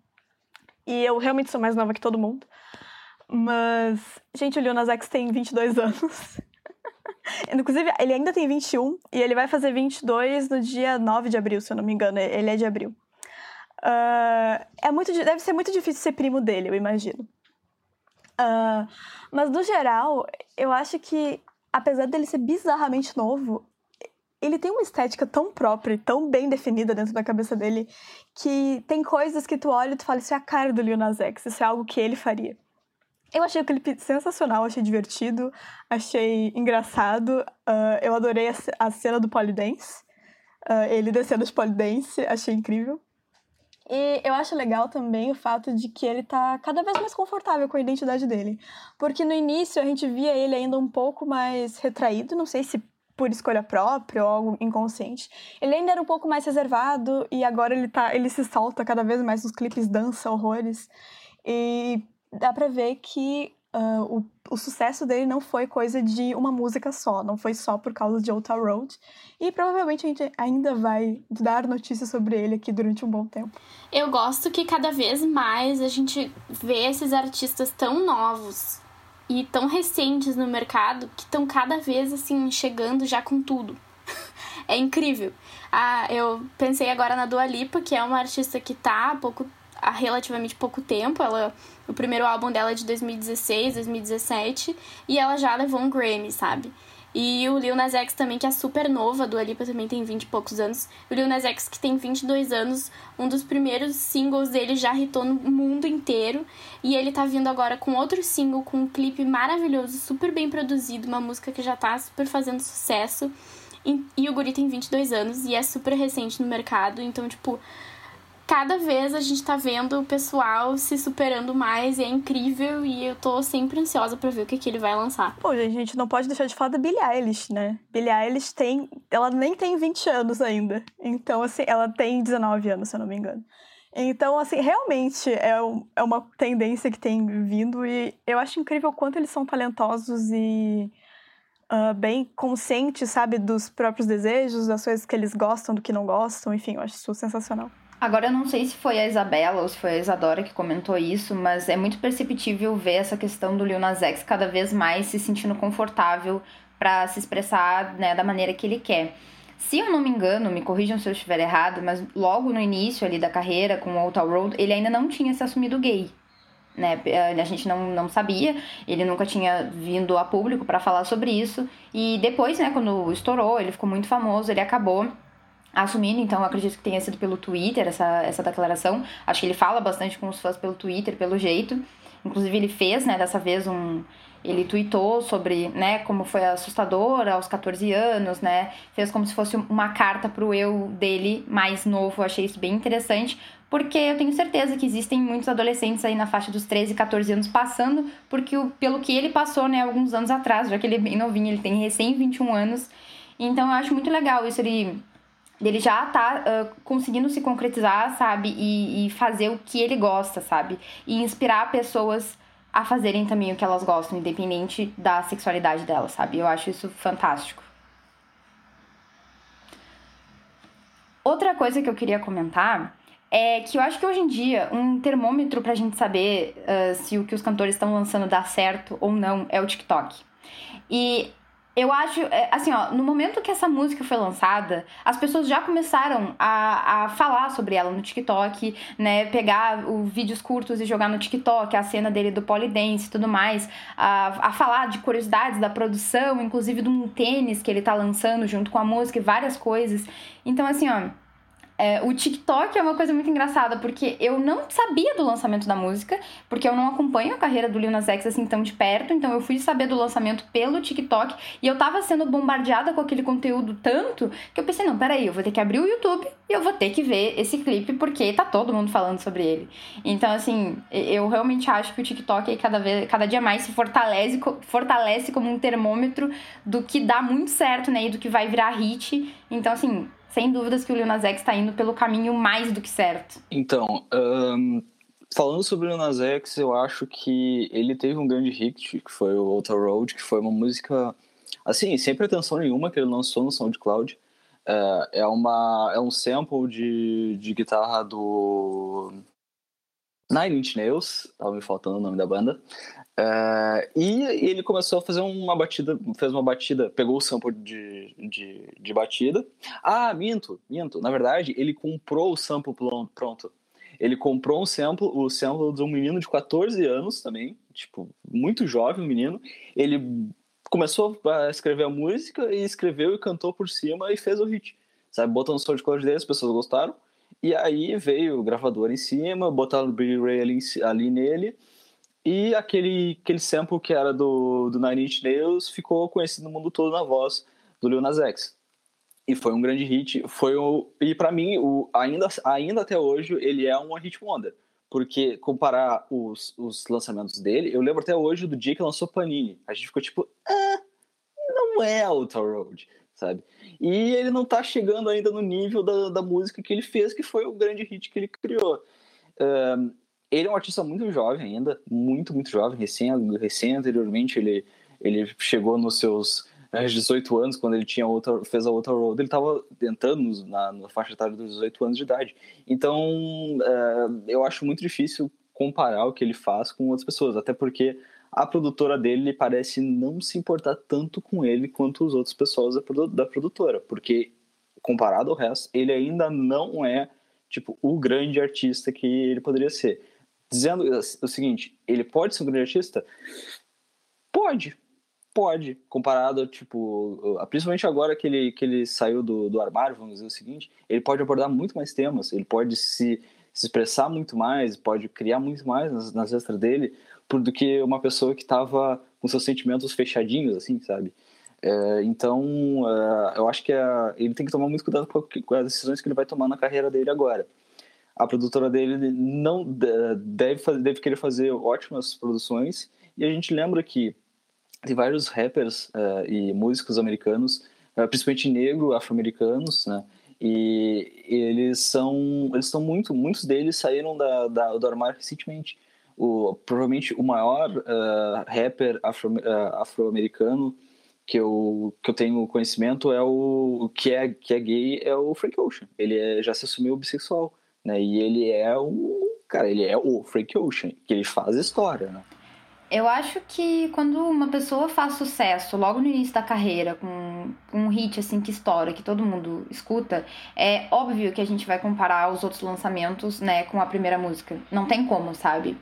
E eu realmente sou mais nova que todo mundo. Mas, gente, o Lil Nas X tem 22 (laughs) anos. Inclusive, ele ainda tem 21 e ele vai fazer 22 no dia 9 de abril, se eu não me engano. Ele é de abril. Uh, é muito, deve ser muito difícil ser primo dele, eu imagino. Uh, mas, no geral, eu acho que, apesar dele ser bizarramente novo, ele tem uma estética tão própria tão bem definida dentro da cabeça dele que tem coisas que tu olha e tu fala, isso é a cara do Lil Nas X, isso é algo que ele faria. Eu achei o clipe sensacional, achei divertido, achei engraçado, uh, eu adorei a, a, cena do polydance, uh, ele descendo de polydance, achei incrível. E eu acho legal também o fato de que ele tá cada vez mais confortável com a identidade dele. Porque no início a gente via ele ainda um pouco mais retraído, não sei se por escolha própria ou algo inconsciente. Ele ainda era um pouco mais reservado e agora ele tá, ele se solta cada vez mais nos clipes, dança horrores. E dá pra ver que uh, o, o, sucesso dele não foi coisa de uma música só, não foi só por causa de Old Road. E provavelmente a gente ainda vai dar notícias sobre ele aqui durante um bom tempo.
Eu gosto que cada vez mais a gente vê esses artistas tão novos e tão recentes no mercado que estão cada vez assim chegando já com tudo. (laughs) é incrível. Ah, eu pensei agora na Dua Lipa, que é uma artista que tá há pouco há relativamente pouco tempo. Ela, o primeiro álbum dela é de 2016, 2017, e ela já levou um Grammy, sabe? E o Lil Nas X também, que é super nova, do Alipa também tem 20 e poucos anos. O Lil Nas X, que tem 22 anos, um dos primeiros singles dele já hitou no mundo inteiro. E ele tá vindo agora com outro single, com um clipe maravilhoso, super bem produzido, uma música que já tá super fazendo sucesso. E, e o Guri tem 22 anos e é super recente no mercado, então, tipo, cada vez a gente tá vendo o pessoal se superando mais e é incrível e eu tô sempre ansiosa para ver o que, que ele vai lançar.
Pô, gente, a gente não pode deixar de falar da Billie Eilish, né? Billie Eilish tem. Ela nem tem 20 anos ainda. Então, assim, ela tem 19 anos, se eu não me engano. Então, assim, realmente é, é uma tendência que tem vindo e eu acho incrível o quanto eles são talentosos e uh, bem conscientes, sabe, dos próprios desejos, das coisas que eles gostam, do que não gostam, enfim, eu acho isso sensacional.
Agora, eu não sei se foi a Isabela ou se foi a Isadora que comentou isso, mas é muito perceptível ver essa questão do Lil Nas X cada vez mais se sentindo confortável para se expressar né, da maneira que ele quer. Se eu não me engano, me corrijam se eu estiver errado, mas logo no início ali da carreira com o Old Town Road, ele ainda não tinha se assumido gay. Né? A gente não, não sabia, ele nunca tinha vindo a público para falar sobre isso. E depois, né, quando estourou, ele ficou muito famoso, ele acabou assumindo, então acredito que tenha sido pelo Twitter essa, essa declaração. Acho que ele fala bastante com os fãs pelo Twitter, pelo jeito. Inclusive ele fez, né, dessa vez um ele tweetou sobre, né, como foi assustador aos 14 anos, né? Fez como se fosse uma carta pro eu dele mais novo. Eu achei isso bem interessante, porque eu tenho certeza que existem muitos adolescentes aí na faixa dos 13, 14 anos passando, porque o, pelo que ele passou, né, alguns anos atrás, já que ele é bem novinho, ele tem recém 21 anos. Então eu acho muito legal isso ele dele já tá uh, conseguindo se concretizar, sabe? E, e, fazer o que ele gosta, sabe? E inspirar pessoas a fazerem também o que elas gostam, independente da sexualidade delas, sabe? Eu acho isso fantástico. Outra coisa que eu queria comentar é que eu acho que hoje em dia um termômetro pra gente saber uh, se o que os cantores estão lançando dá certo ou não é o TikTok. E eu acho, é, assim, ó, no momento que essa música foi lançada, as pessoas já começaram a, a falar sobre ela no TikTok, né? Pegar os vídeos curtos e jogar no TikTok, a cena dele do polidense e tudo mais, a, a falar de curiosidades da produção, inclusive de um tênis que ele tá lançando junto com a música e várias coisas. Então, assim, ó é, o TikTok é uma coisa muito engraçada, porque eu não sabia do lançamento da música, porque eu não acompanho a carreira do Lil Nas X assim tão de perto, então eu fui saber do lançamento pelo TikTok e eu tava sendo bombardeada com aquele conteúdo tanto que eu pensei, não, peraí, eu vou ter que abrir o YouTube e eu vou ter que ver esse clipe porque tá todo mundo falando sobre ele. Então, assim, eu realmente acho que o TikTok cada, vez, cada dia mais se fortalece, fortalece como um termômetro do que dá muito certo, né, e do que vai virar hit. Então, assim, sem dúvidas que o Lil Nas X está indo pelo caminho mais do que certo.
Então, um, falando sobre o Lil Nas X, eu acho que ele teve um grande hit, que foi o Outer Road, que foi uma música, assim, sem pretensão nenhuma que ele lançou no SoundCloud. Uh, é, uma, é um sample de, de guitarra do Nine Inch Nails, tava me faltando o nome da banda. Uh, e, e, ele começou a fazer uma batida, fez uma batida, pegou o sample de, de, de, batida. Ah, minto, minto. Na verdade, ele comprou o sample pronto. Ele comprou um sample, o sample de um menino de 14 anos também, tipo, muito jovem, um menino. Ele começou a escrever a música e escreveu e cantou por cima e fez o hit. Sabe, botou no SoundCloud dele, as pessoas gostaram. E aí veio o gravador em cima, botaram o Blu-ray ali, ali nele e aquele, aquele sample que era do, do Nine Inch Nails ficou conhecido no mundo todo na voz do Lil Nas X. E foi um grande hit. Foi o, e para mim, o, ainda, ainda até hoje, ele é um hit wonder. Porque comparar os, os lançamentos dele, eu lembro até hoje do dia que lançou Panini. A gente ficou tipo, ah, não é Outer Road, sabe? E ele não tá chegando ainda no nível da, da música que ele fez, que foi o grande hit que ele criou. Um, ele é um artista muito jovem ainda, muito, muito jovem, recém, recém anteriormente ele, ele chegou nos seus 18 eh, anos, quando ele tinha outra, fez a outra road, ele estava entrando na, na faixa etária dos 18 anos de idade. Então, uh, eu acho muito difícil comparar o que ele faz com outras pessoas, até porque a produtora dele parece não se importar tanto com ele quanto as outras pessoas da, da produtora, porque comparado ao resto, ele ainda não é tipo o grande artista que ele poderia ser dizendo o seguinte: ele pode ser um grande artista? Pode, pode, comparado, tipo, principalmente agora que ele, que ele saiu do, do armário, vamos dizer o seguinte, ele pode abordar muito mais temas, ele pode se, se expressar muito mais, pode criar muito mais nas, nas letras dele, por, do que uma pessoa que estava com seus sentimentos fechadinhos, assim, sabe? É, então, é, eu acho que é, ele tem que tomar muito cuidado com, com as decisões que ele vai tomar na carreira dele agora a produtora dele não deve, fazer, deve querer fazer ótimas produções e a gente lembra que tem vários rappers uh, e músicos americanos, uh, principalmente negro, afro-americanos, né? E, eles são, eles estão muito, muitos deles saíram da, da, do armário recentemente. O, provavelmente o maior uh, rapper afro, afro-americano que eu, que eu tenho conhecimento é o que é que é gay é o Frank Ocean. Ele é, já se assumiu bissexual, né? E ele é um cara, ele é o Frank Ocean, que ele faz história, né?
Eu acho que quando uma pessoa faz sucesso logo no início da carreira, com, com um hit assim que estoura, que todo mundo escuta, é óbvio que a gente vai comparar os outros lançamentos, né, com a primeira música. Não tem como, sabe?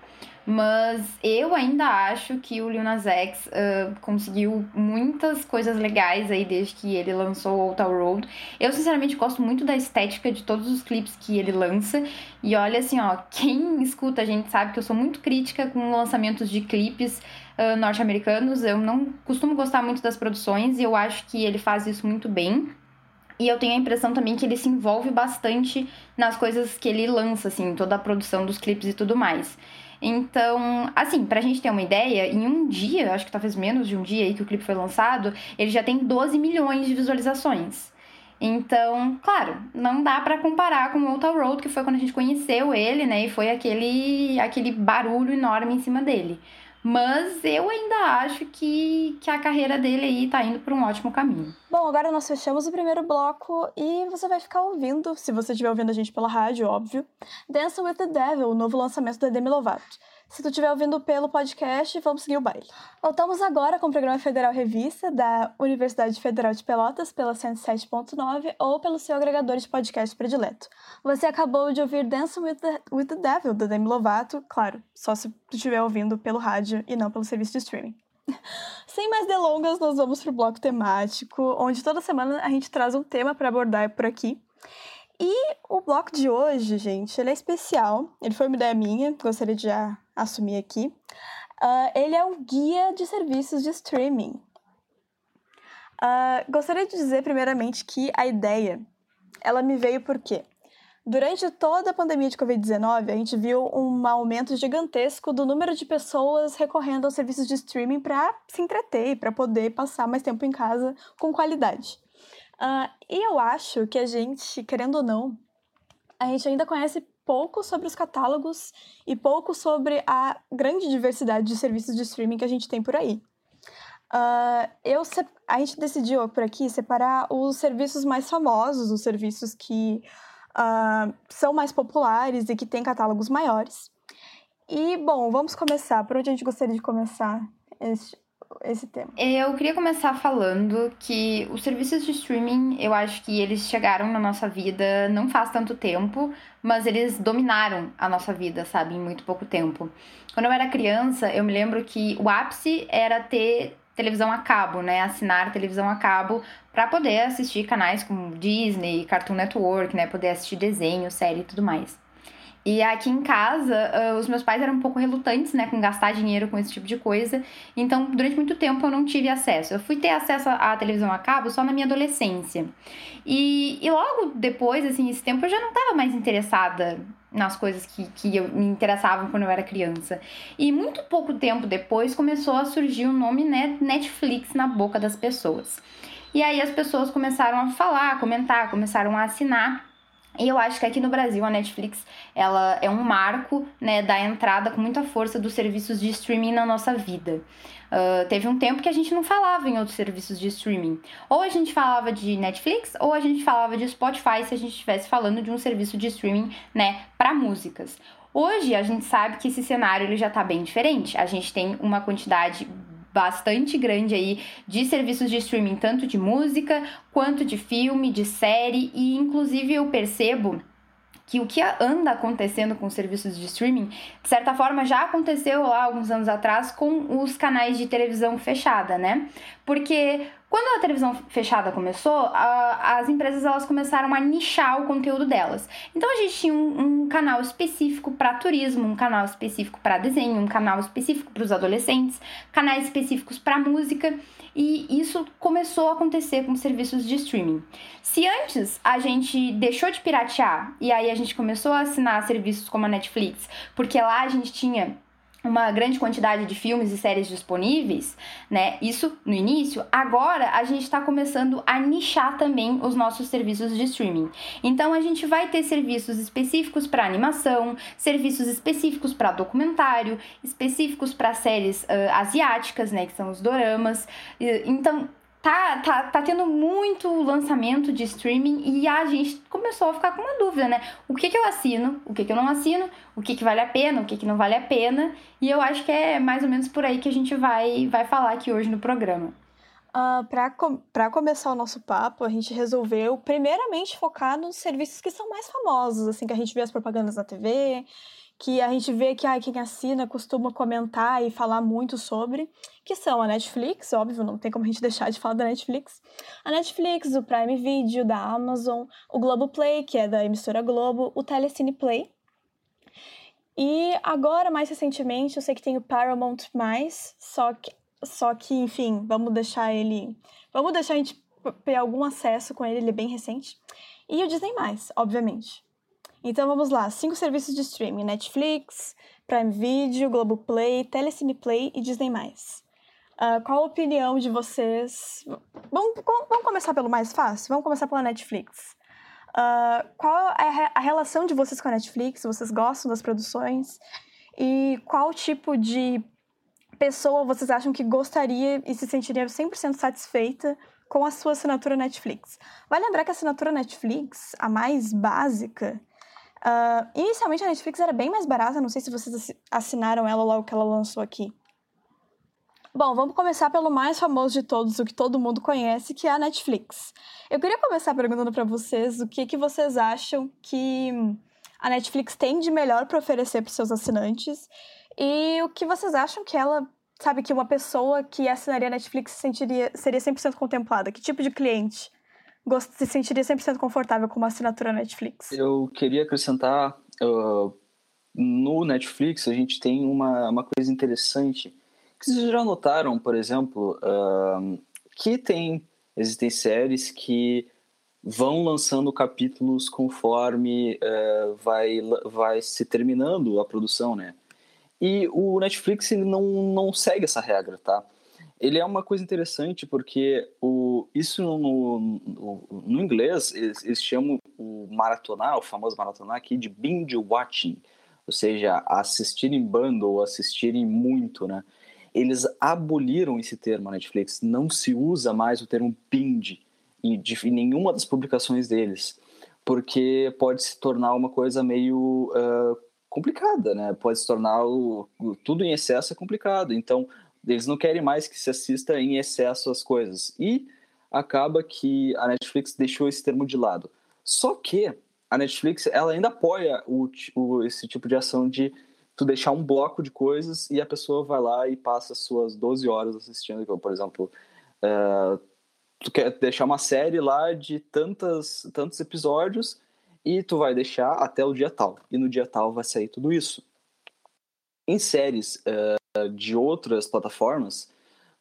Mas eu ainda acho que o Lil Nas X uh, conseguiu muitas coisas legais aí desde que ele lançou Old Town Road. Eu, sinceramente, gosto muito da estética de todos os clipes que ele lança. E olha, assim, ó, (laughs) quem escuta a gente sabe que eu sou muito crítica com lançamentos de clipes uh, norte-americanos. Eu não costumo gostar muito das produções e eu acho que ele faz isso muito bem. E eu tenho a impressão também que ele se envolve bastante nas coisas que ele lança, assim, toda a produção dos clipes e tudo mais. Então, assim, pra gente ter uma ideia, em um dia, acho que talvez menos de um dia aí que o clipe foi lançado, ele já tem 12 milhões de visualizações. Então, claro, não dá para comparar com o Old Road, que foi quando a gente conheceu ele, né? E foi aquele, aquele barulho enorme em cima dele. Mas eu ainda acho que, que a carreira dele aí tá indo por um ótimo caminho.
Bom, agora nós fechamos o primeiro bloco e você vai ficar ouvindo, se você estiver ouvindo a gente pela rádio, óbvio, Dance with the Devil, o novo lançamento da Demi Lovato. Se tu estiver ouvindo pelo podcast, vamos seguir o baile. Voltamos agora com o programa Federal Revista da Universidade Federal de Pelotas pela 107.9 ou pelo seu agregador de podcast predileto. Você acabou de ouvir Dance with the, with the Devil, da Demi Lovato, claro, só se tu estiver ouvindo pelo rádio e não pelo serviço de streaming. (laughs) Sem mais delongas, nós vamos para o bloco temático, onde toda semana a gente traz um tema para abordar por aqui. E o bloco de hoje, gente, ele é especial. Ele foi uma ideia minha, gostaria de já assumir aqui. Uh, ele é um guia de serviços de streaming. Uh, gostaria de dizer, primeiramente, que a ideia, ela me veio porque durante toda a pandemia de Covid-19, a gente viu um aumento gigantesco do número de pessoas recorrendo aos serviços de streaming para se entreter e para poder passar mais tempo em casa com qualidade. Uh, e eu acho que a gente, querendo ou não, a gente ainda conhece pouco sobre os catálogos e pouco sobre a grande diversidade de serviços de streaming que a gente tem por aí. Uh, eu, a gente decidiu por aqui separar os serviços mais famosos, os serviços que uh, são mais populares e que têm catálogos maiores. E, bom, vamos começar. Por onde a gente gostaria de começar esse, esse tema?
Eu queria começar falando que os serviços de streaming, eu acho que eles chegaram na nossa vida não faz tanto tempo, mas eles dominaram a nossa vida, sabe, em muito pouco tempo. Quando eu era criança, eu me lembro que o ápice era ter televisão a cabo, né? Assinar televisão a cabo para poder assistir canais como Disney, Cartoon Network, né? Poder assistir desenho, série e tudo mais. E aqui em casa, uh, os meus pais eram um pouco relutantes, né, com gastar dinheiro com esse tipo de coisa. Então, durante muito tempo eu não tive acesso. Eu fui ter acesso à televisão a cabo só na minha adolescência. E, e logo depois, assim, esse tempo eu já não estava mais interessada nas coisas que, que eu, me interessavam quando eu era criança. E muito pouco tempo depois começou a surgir o nome né, Netflix na boca das pessoas. E aí as pessoas começaram a falar, comentar, começaram a assinar e eu acho que aqui no Brasil a Netflix ela é um marco né, da entrada com muita força dos serviços de streaming na nossa vida. Uh, teve um tempo que a gente não falava em outros serviços de streaming. Ou a gente falava de Netflix, ou a gente falava de Spotify se a gente estivesse falando de um serviço de streaming né, para músicas. Hoje a gente sabe que esse cenário ele já está bem diferente. A gente tem uma quantidade bastante grande aí de serviços de streaming, tanto de música quanto de filme, de série, e inclusive eu percebo que o que anda acontecendo com os serviços de streaming, de certa forma já aconteceu lá alguns anos atrás com os canais de televisão fechada, né? Porque quando a televisão fechada começou, a, as empresas elas começaram a nichar o conteúdo delas. Então a gente tinha um, um canal específico para turismo, um canal específico para desenho, um canal específico para os adolescentes, canais específicos para música. E isso começou a acontecer com serviços de streaming. Se antes a gente deixou de piratear e aí a gente começou a assinar serviços como a Netflix, porque lá a gente tinha uma grande quantidade de filmes e séries disponíveis, né? Isso no início. Agora a gente está começando a nichar também os nossos serviços de streaming. Então a gente vai ter serviços específicos para animação, serviços específicos para documentário, específicos para séries uh, asiáticas, né? Que são os doramas. Então tá, tá, tá tendo muito lançamento de streaming e a gente começou a ficar com uma dúvida, né? O que, que eu assino, o que, que eu não assino, o que, que vale a pena, o que, que não vale a pena. E eu acho que é mais ou menos por aí que a gente vai, vai falar aqui hoje no programa.
Uh, Para começar o nosso papo, a gente resolveu primeiramente focar nos serviços que são mais famosos, assim, que a gente vê as propagandas na TV, que a gente vê que ah, quem assina costuma comentar e falar muito sobre, que são a Netflix, óbvio, não tem como a gente deixar de falar da Netflix, a Netflix, o Prime Video da Amazon, o Globoplay, que é da emissora Globo, o Telecine Play. E agora, mais recentemente, eu sei que tem o Paramount+, só que, só que enfim, vamos deixar ele... Vamos deixar a gente ter algum acesso com ele, ele é bem recente. E o Disney+, obviamente. Então vamos lá, cinco serviços de streaming: Netflix, Prime Video, Globoplay, Telecine Play e Disney+. Uh, qual a opinião de vocês? Vamos, vamos começar pelo mais fácil? Vamos começar pela Netflix. Uh, qual é a relação de vocês com a Netflix? Vocês gostam das produções? E qual tipo de pessoa vocês acham que gostaria e se sentiria 100% satisfeita com a sua assinatura Netflix? Vai lembrar que a assinatura Netflix, a mais básica, Uh, inicialmente a Netflix era bem mais barata, não sei se vocês assinaram ela logo que ela lançou aqui. Bom, vamos começar pelo mais famoso de todos, o que todo mundo conhece, que é a Netflix. Eu queria começar perguntando para vocês o que, que vocês acham que a Netflix tem de melhor para oferecer para seus assinantes e o que vocês acham que ela, sabe, que uma pessoa que assinaria a Netflix sentiria, seria 100% contemplada. Que tipo de cliente se sentiria 100% confortável com uma assinatura Netflix.
Eu queria acrescentar, uh, no Netflix a gente tem uma, uma coisa interessante, vocês já notaram, por exemplo, uh, que tem, existem séries que vão lançando capítulos conforme uh, vai, vai se terminando a produção, né? E o Netflix ele não, não segue essa regra, tá? Ele é uma coisa interessante porque o, isso no, no, no inglês eles, eles, chamam o maratonar, o famoso maratonar aqui de binge watching, ou seja, assistir em bando ou assistir em muito, né? Eles aboliram esse termo na Netflix, não se usa mais o termo binge em, em nenhuma das publicações deles, porque pode se tornar uma coisa meio uh, complicada, né? Pode se tornar o, tudo em excesso é complicado. Então, eles não querem mais que se assista em excesso as coisas. E acaba que a Netflix deixou esse termo de lado. Só que a Netflix ela ainda apoia o, o, esse tipo de ação de tu deixar um bloco de coisas e a pessoa vai lá e passa suas 12 horas assistindo. Por exemplo, uh, tu quer deixar uma série lá de tantas, tantos episódios e tu vai deixar até o dia tal. E no dia tal vai sair tudo isso. Em séries, uh, de outras plataformas,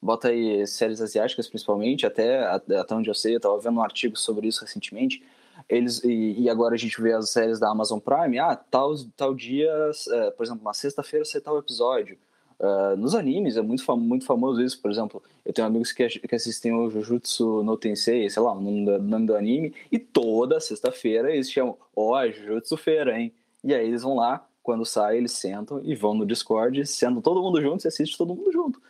bota aí séries asiáticas principalmente, até, até onde eu sei, eu estava vendo um artigo sobre isso recentemente, eles e, e, agora a gente vê as séries da Amazon Prime, ah, tal, tal dia, é, por exemplo, na sexta-feira sai tal episódio. Uh, nos animes é muito, fam muito famoso isso, por exemplo, eu tenho amigos que, que assistem o Jujutsu no Tensei, sei lá, o nome do, nome do anime, e toda sexta-feira eles chamam, ó, oh, Jujutsu Feira, hein? E aí eles vão lá, quando sai, eles sentam e vão no Discord, sendo todo mundo junto e assiste todo mundo junto.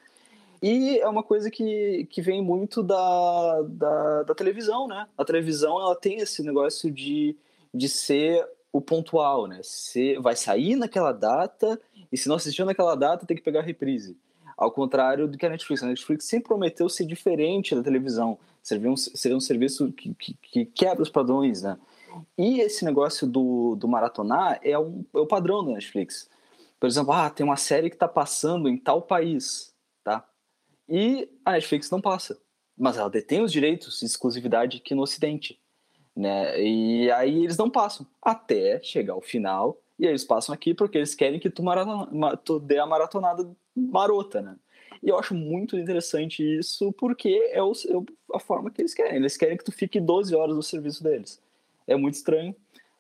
E é uma coisa que, que vem muito da, da, da, televisão, né? A televisão, ela tem esse negócio de, de ser o pontual, né? Se vai sair naquela data e se não assistiu naquela data, tem que pegar a reprise. Ao contrário do que a Netflix. A Netflix sempre prometeu ser diferente da televisão. Seria um, seria um serviço que, que, que quebra os padrões, né? E esse negócio do, do maratonar é, um, é o padrão da Netflix. Por exemplo, ah, tem uma série que está passando em tal país, tá? E a Netflix não passa. Mas ela detém os direitos de exclusividade aqui no Ocidente. Né? E aí eles não passam até chegar ao final. E eles passam aqui porque eles querem que tu, maratona, tu dê a maratonada marota, né? E eu acho muito interessante isso porque é, o, é a forma que eles querem. Eles querem que tu fique 12 horas no serviço deles é muito estranho.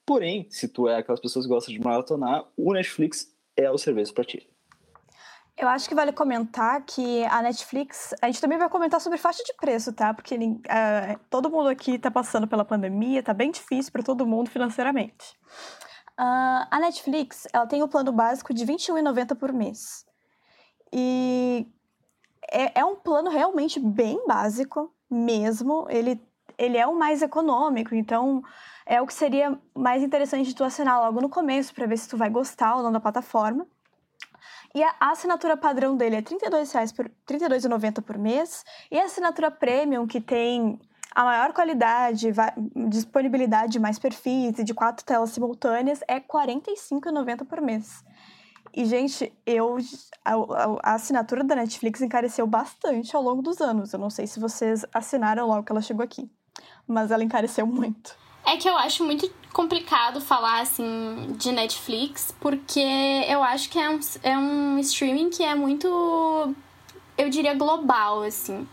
Porém, se tu é aquelas pessoas que gostam de maratonar, o Netflix é o serviço para ti.
Eu acho que vale comentar que a Netflix. A gente também vai comentar sobre faixa de preço, tá? Porque uh, todo mundo aqui tá passando pela pandemia, tá bem difícil para todo mundo financeiramente. Uh, a Netflix ela tem o plano básico de R$21,90 por mês. E é, é um plano realmente bem básico mesmo. Ele, ele é o mais econômico, então é o que seria mais interessante de tu assinar logo no começo para ver se tu vai gostar ou não da plataforma. E a assinatura padrão dele é R$ 32,90 por, 32 por mês. E a assinatura premium, que tem a maior qualidade, disponibilidade de mais perfis e de quatro telas simultâneas, é R$ 45,90 por mês. E, gente, eu a, a, assinatura da Netflix encareceu bastante ao longo dos anos. Eu não sei se vocês assinaram logo que ela chegou aqui, mas ela encareceu muito.
É que eu acho muito complicado falar assim de Netflix, porque eu acho que é um, é um streaming que é muito, eu diria, global, assim.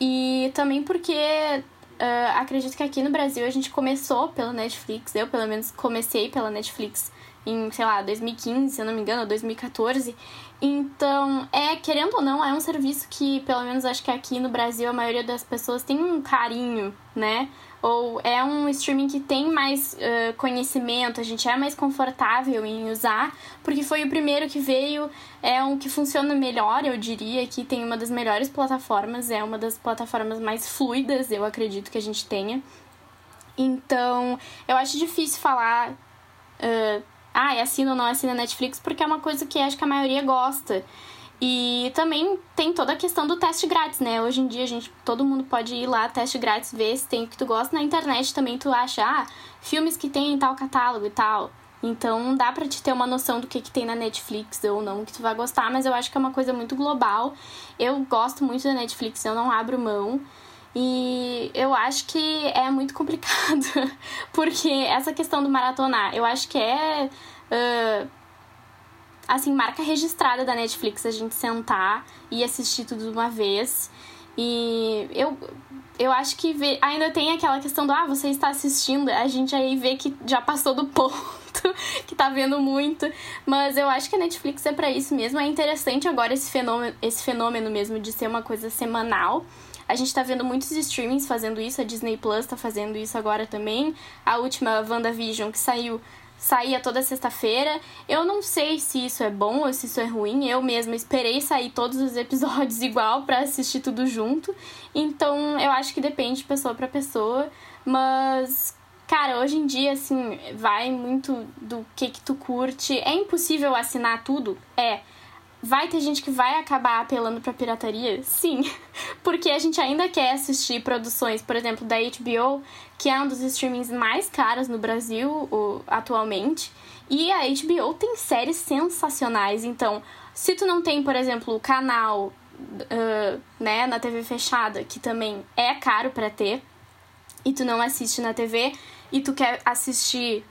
E também porque uh, acredito que aqui no Brasil a gente começou pela Netflix, eu pelo menos comecei pela Netflix em, sei lá, 2015, se eu não me engano, 2014. Então, é, querendo ou não, é um serviço que, pelo menos acho que aqui no Brasil, a maioria das pessoas tem um carinho, né? Ou é um streaming que tem mais uh, conhecimento, a gente é mais confortável em usar, porque foi o primeiro que veio, é um que funciona melhor, eu diria, que tem uma das melhores plataformas, é uma das plataformas mais fluidas, eu acredito que a gente tenha. Então, eu acho difícil falar. Uh, ah, é assina ou não assina Netflix, porque é uma coisa que acho que a maioria gosta. E também tem toda a questão do teste grátis, né? Hoje em dia, gente, todo mundo pode ir lá, teste grátis, ver se tem o que tu gosta. Na internet também tu acha, ah, filmes que tem em tal catálogo e tal. Então dá pra te ter uma noção do que, que tem na Netflix ou não que tu vai gostar, mas eu acho que é uma coisa muito global. Eu gosto muito da Netflix, eu não abro mão. E eu acho que é muito complicado, (laughs) porque essa questão do maratonar, eu acho que é. Uh, assim, marca registrada da Netflix a gente sentar e assistir tudo de uma vez. E eu, eu acho que vê, ainda tem aquela questão do, ah, você está assistindo, a gente aí vê que já passou do (laughs) ponto, que tá vendo muito. Mas eu acho que a Netflix é para isso mesmo. É interessante agora esse fenômeno, esse fenômeno mesmo de ser uma coisa semanal. A gente tá vendo muitos streamings fazendo isso, a Disney Plus tá fazendo isso agora também. A última WandaVision que saiu saía toda sexta-feira. Eu não sei se isso é bom ou se isso é ruim. Eu mesma esperei sair todos os episódios (laughs) igual para assistir tudo junto. Então, eu acho que depende de pessoa para pessoa, mas cara, hoje em dia assim, vai muito do que que tu curte. É impossível assinar tudo? É. Vai ter gente que vai acabar apelando pra pirataria? Sim. (laughs) Porque a gente ainda quer assistir produções, por exemplo, da HBO, que é um dos streamings mais caros no Brasil o, atualmente. E a HBO tem séries sensacionais. Então, se tu não tem, por exemplo, o canal uh, né, na TV fechada, que também é caro para ter, e tu não assiste na TV, e tu quer assistir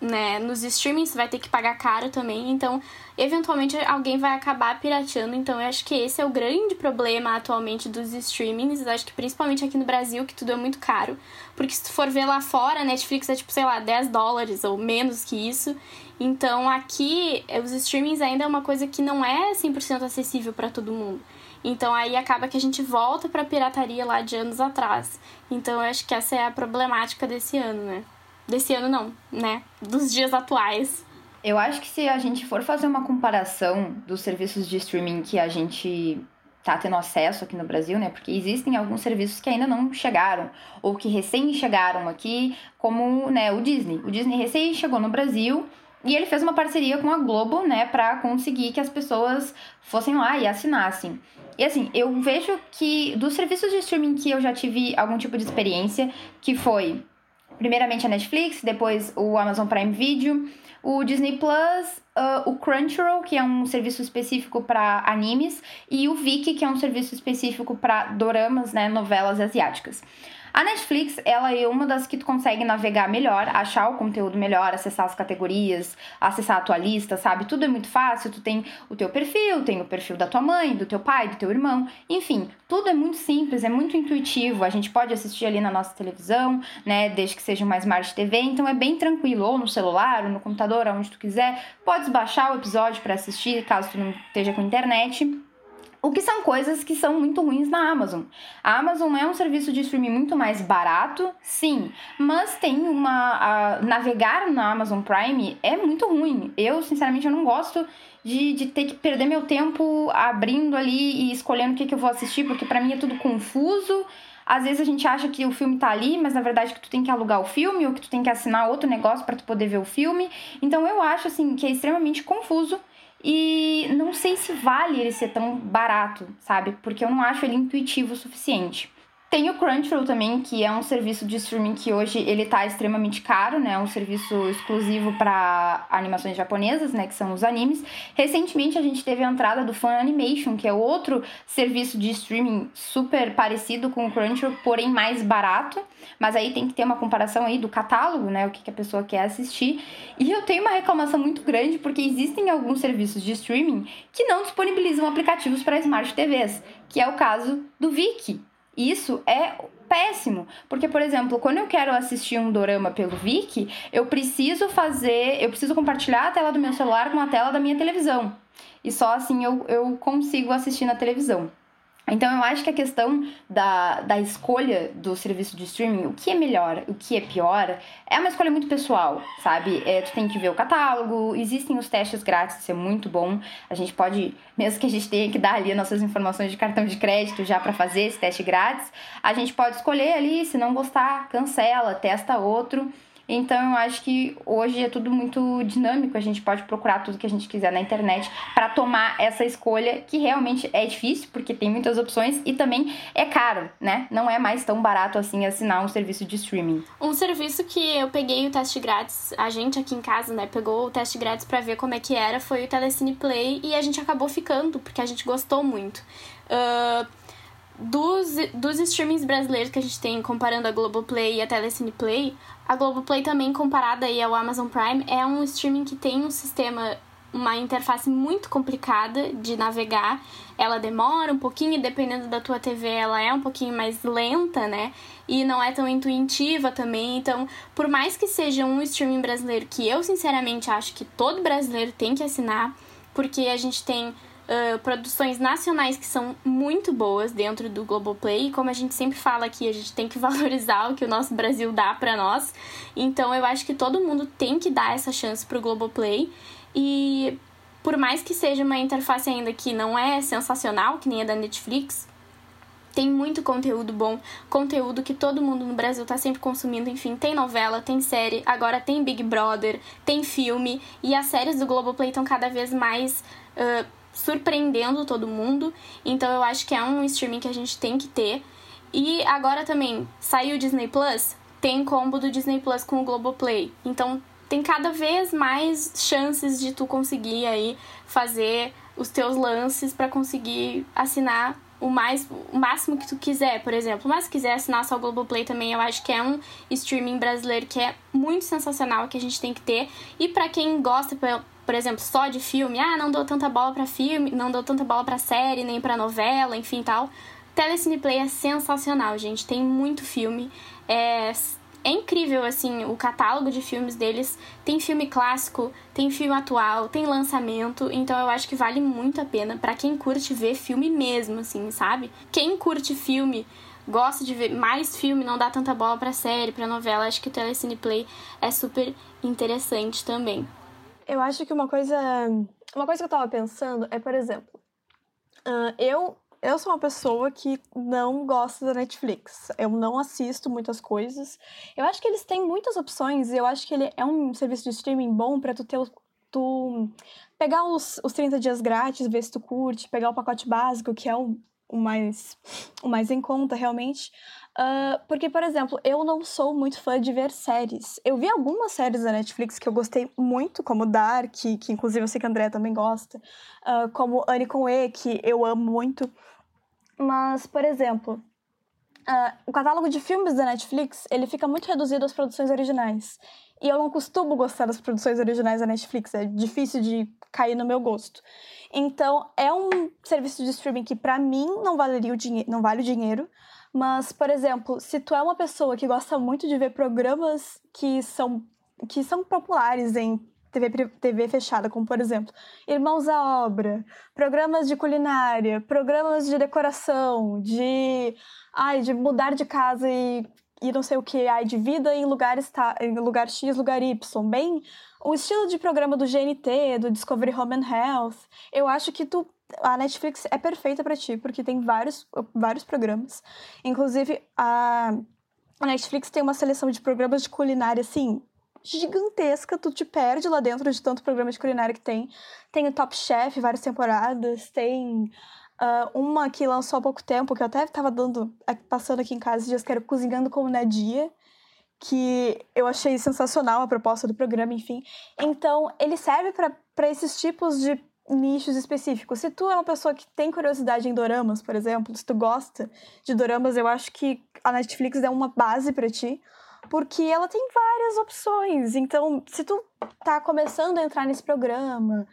né, nos streamings, vai ter que pagar caro também. Então, eventualmente alguém vai acabar pirateando. Então, eu acho que esse é o grande problema atualmente dos streamings. Eu acho que principalmente aqui no Brasil, que tudo é muito caro. Porque se tu for ver lá fora, Netflix é tipo, sei lá, 10 dólares ou menos que isso. Então, aqui, os streamings ainda é uma coisa que não é 100% acessível para todo mundo. Então aí acaba que a gente volta para pirataria lá de anos atrás. Então eu acho que essa é a problemática desse ano, né? Desse ano não, né? Dos dias atuais.
Eu acho que se a gente for fazer uma comparação dos serviços de streaming que a gente tá tendo acesso aqui no Brasil, né? Porque existem alguns serviços que ainda não chegaram ou que recém chegaram aqui, como, né, o Disney. O Disney recém chegou no Brasil e ele fez uma parceria com a Globo, né, para conseguir que as pessoas fossem lá e assinassem. E assim, eu vejo que dos serviços de streaming que eu já tive algum tipo de experiência, que foi primeiramente a Netflix, depois o Amazon Prime Video, o Disney Plus, uh, o Crunchyroll, que é um serviço específico para animes, e o Viki, que é um serviço específico para doramas, né, novelas asiáticas. A Netflix, ela é uma das que tu consegue navegar melhor, achar o conteúdo melhor, acessar as categorias, acessar a tua lista, sabe? Tudo é muito fácil, tu tem o teu perfil, tem o perfil da tua mãe, do teu pai, do teu irmão, enfim, tudo é muito simples, é muito intuitivo, a gente pode assistir ali na nossa televisão, né, desde que seja uma Smart TV, então é bem tranquilo, ou no celular, ou no computador, aonde tu quiser, podes baixar o episódio para assistir, caso tu não esteja com internet. O que são coisas que são muito ruins na Amazon. A Amazon é um serviço de streaming muito mais barato, sim, mas tem uma. navegar na Amazon Prime é muito ruim. Eu, sinceramente, eu não gosto de, de ter que perder meu tempo abrindo ali e escolhendo o que, que eu vou assistir, porque para mim é tudo confuso. Às vezes a gente acha que o filme tá ali, mas na verdade que tu tem que alugar o filme ou que tu tem que assinar outro negócio para tu poder ver o filme. Então eu acho assim que é extremamente confuso e não sei se vale ele ser tão barato, sabe? Porque eu não acho ele intuitivo o suficiente. Tem o Crunchyroll também, que é um serviço de streaming que hoje ele tá extremamente caro, né? Um serviço exclusivo para animações japonesas, né, que são os animes. Recentemente a gente teve a entrada do Fan Animation, que é outro serviço de streaming super parecido com o Crunchyroll, porém mais barato. Mas aí tem que ter uma comparação aí do catálogo, né, o que, que a pessoa quer assistir. E eu tenho uma reclamação muito grande porque existem alguns serviços de streaming que não disponibilizam aplicativos para smart TVs, que é o caso do Viki. Isso é péssimo, porque por exemplo, quando eu quero assistir um dorama pelo Viki, eu preciso fazer, eu preciso compartilhar a tela do meu celular com a tela da minha televisão. E só assim eu, eu consigo assistir na televisão. Então eu acho que a questão da, da escolha do serviço de streaming, o que é melhor, o que é pior, é uma escolha muito pessoal, sabe? É, tu tem que ver o catálogo, existem os testes grátis, isso é muito bom. A gente pode, mesmo que a gente tenha que dar ali nossas informações de cartão de crédito já para fazer esse teste grátis, a gente pode escolher ali, se não gostar, cancela, testa outro. Então eu acho que hoje é tudo muito dinâmico, a gente pode procurar tudo que a gente quiser na internet para tomar essa escolha que realmente é difícil, porque tem muitas opções e também é caro, né? Não é mais tão barato assim assinar um serviço de streaming.
Um serviço que eu peguei o teste grátis, a gente aqui em casa, né, pegou o teste grátis para ver como é que era, foi o Telecine Play e a gente acabou ficando, porque a gente gostou muito. Uh, dos, dos streamings brasileiros que a gente tem, comparando a Globoplay e a Telecine Play, a Globoplay também, comparada aí ao Amazon Prime, é um streaming que tem um sistema, uma interface muito complicada de navegar. Ela demora um pouquinho, dependendo da tua TV, ela é um pouquinho mais lenta, né? E não é tão intuitiva também. Então, por mais que seja um streaming brasileiro que eu sinceramente acho que todo brasileiro tem que assinar, porque a gente tem uh, produções nacionais que são muito boas dentro do Globoplay. E como a gente sempre fala aqui, a gente tem que (laughs) valorizar o que o nosso Brasil dá para nós. Então eu acho que todo mundo tem que dar essa chance pro Globoplay. E por mais que seja uma interface ainda que não é sensacional, que nem a da Netflix, tem muito conteúdo bom, conteúdo que todo mundo no Brasil tá sempre consumindo. Enfim, tem novela, tem série, agora tem Big Brother, tem filme, e as séries do Globoplay estão cada vez mais uh, surpreendendo todo mundo. Então eu acho que é um streaming que a gente tem que ter. E agora também saiu o Disney Plus, tem combo do Disney Plus com o Globoplay. Então tem cada vez mais chances de tu conseguir aí fazer os teus lances para conseguir assinar o mais o máximo que tu quiser, por exemplo. Mas se quiser assinar só o Globoplay também, eu acho que é um streaming brasileiro que é muito sensacional que a gente tem que ter. E para quem gosta, por exemplo, só de filme, ah, não dou tanta bola para filme, não dou tanta bola para série, nem para novela, enfim, tal. Telecine Play é sensacional, gente. Tem muito filme. É, é incrível, assim, o catálogo de filmes deles. Tem filme clássico, tem filme atual, tem lançamento. Então eu acho que vale muito a pena para quem curte ver filme mesmo, assim, sabe? Quem curte filme, gosta de ver mais filme, não dá tanta bola pra série, pra novela. Acho que o Telecine Play é super interessante também.
Eu acho que uma coisa. Uma coisa que eu tava pensando é, por exemplo, uh, eu, eu sou uma pessoa que não gosta da Netflix. Eu não assisto muitas coisas. Eu acho que eles têm muitas opções e eu acho que ele é um serviço de streaming bom para tu ter tu pegar os, os 30 dias grátis, ver se tu curte, pegar o pacote básico, que é o, o mais, o mais em conta realmente. Uh, porque, por exemplo, eu não sou muito fã de ver séries. Eu vi algumas séries da Netflix que eu gostei muito, como Dark, que inclusive eu sei que a Andrea também gosta, uh, como Anne com E, que eu amo muito. Mas, por exemplo, Uh, o catálogo de filmes da Netflix, ele fica muito reduzido às produções originais. E eu não costumo gostar das produções originais da Netflix, é difícil de cair no meu gosto. Então, é um serviço de streaming que para mim não valeria o dinheiro, não vale o dinheiro, mas, por exemplo, se tu é uma pessoa que gosta muito de ver programas que são que são populares em TV, TV fechada, como por exemplo, Irmãos à Obra, programas de culinária, programas de decoração, de ai, de mudar de casa e, e não sei o que, ai, de vida em lugar, está, em lugar X, lugar Y, bem o estilo de programa do GNT, do Discovery Home and Health, eu acho que tu a Netflix é perfeita para ti, porque tem vários, vários programas. Inclusive, a, a Netflix tem uma seleção de programas de culinária, assim, gigantesca, tu te perde lá dentro de tanto programa de culinária que tem. Tem o Top Chef, várias temporadas, tem uh, uma que lançou há pouco tempo, que eu até tava dando, passando aqui em casa dias, que era Cozinhando com o Nadia, que eu achei sensacional a proposta do programa, enfim. Então, ele serve para esses tipos de nichos específicos. Se tu é uma pessoa que tem curiosidade em doramas, por exemplo, se tu gosta de doramas, eu acho que a Netflix é uma base para ti, porque ela tem várias opções. Então, se tu tá começando a entrar nesse programa,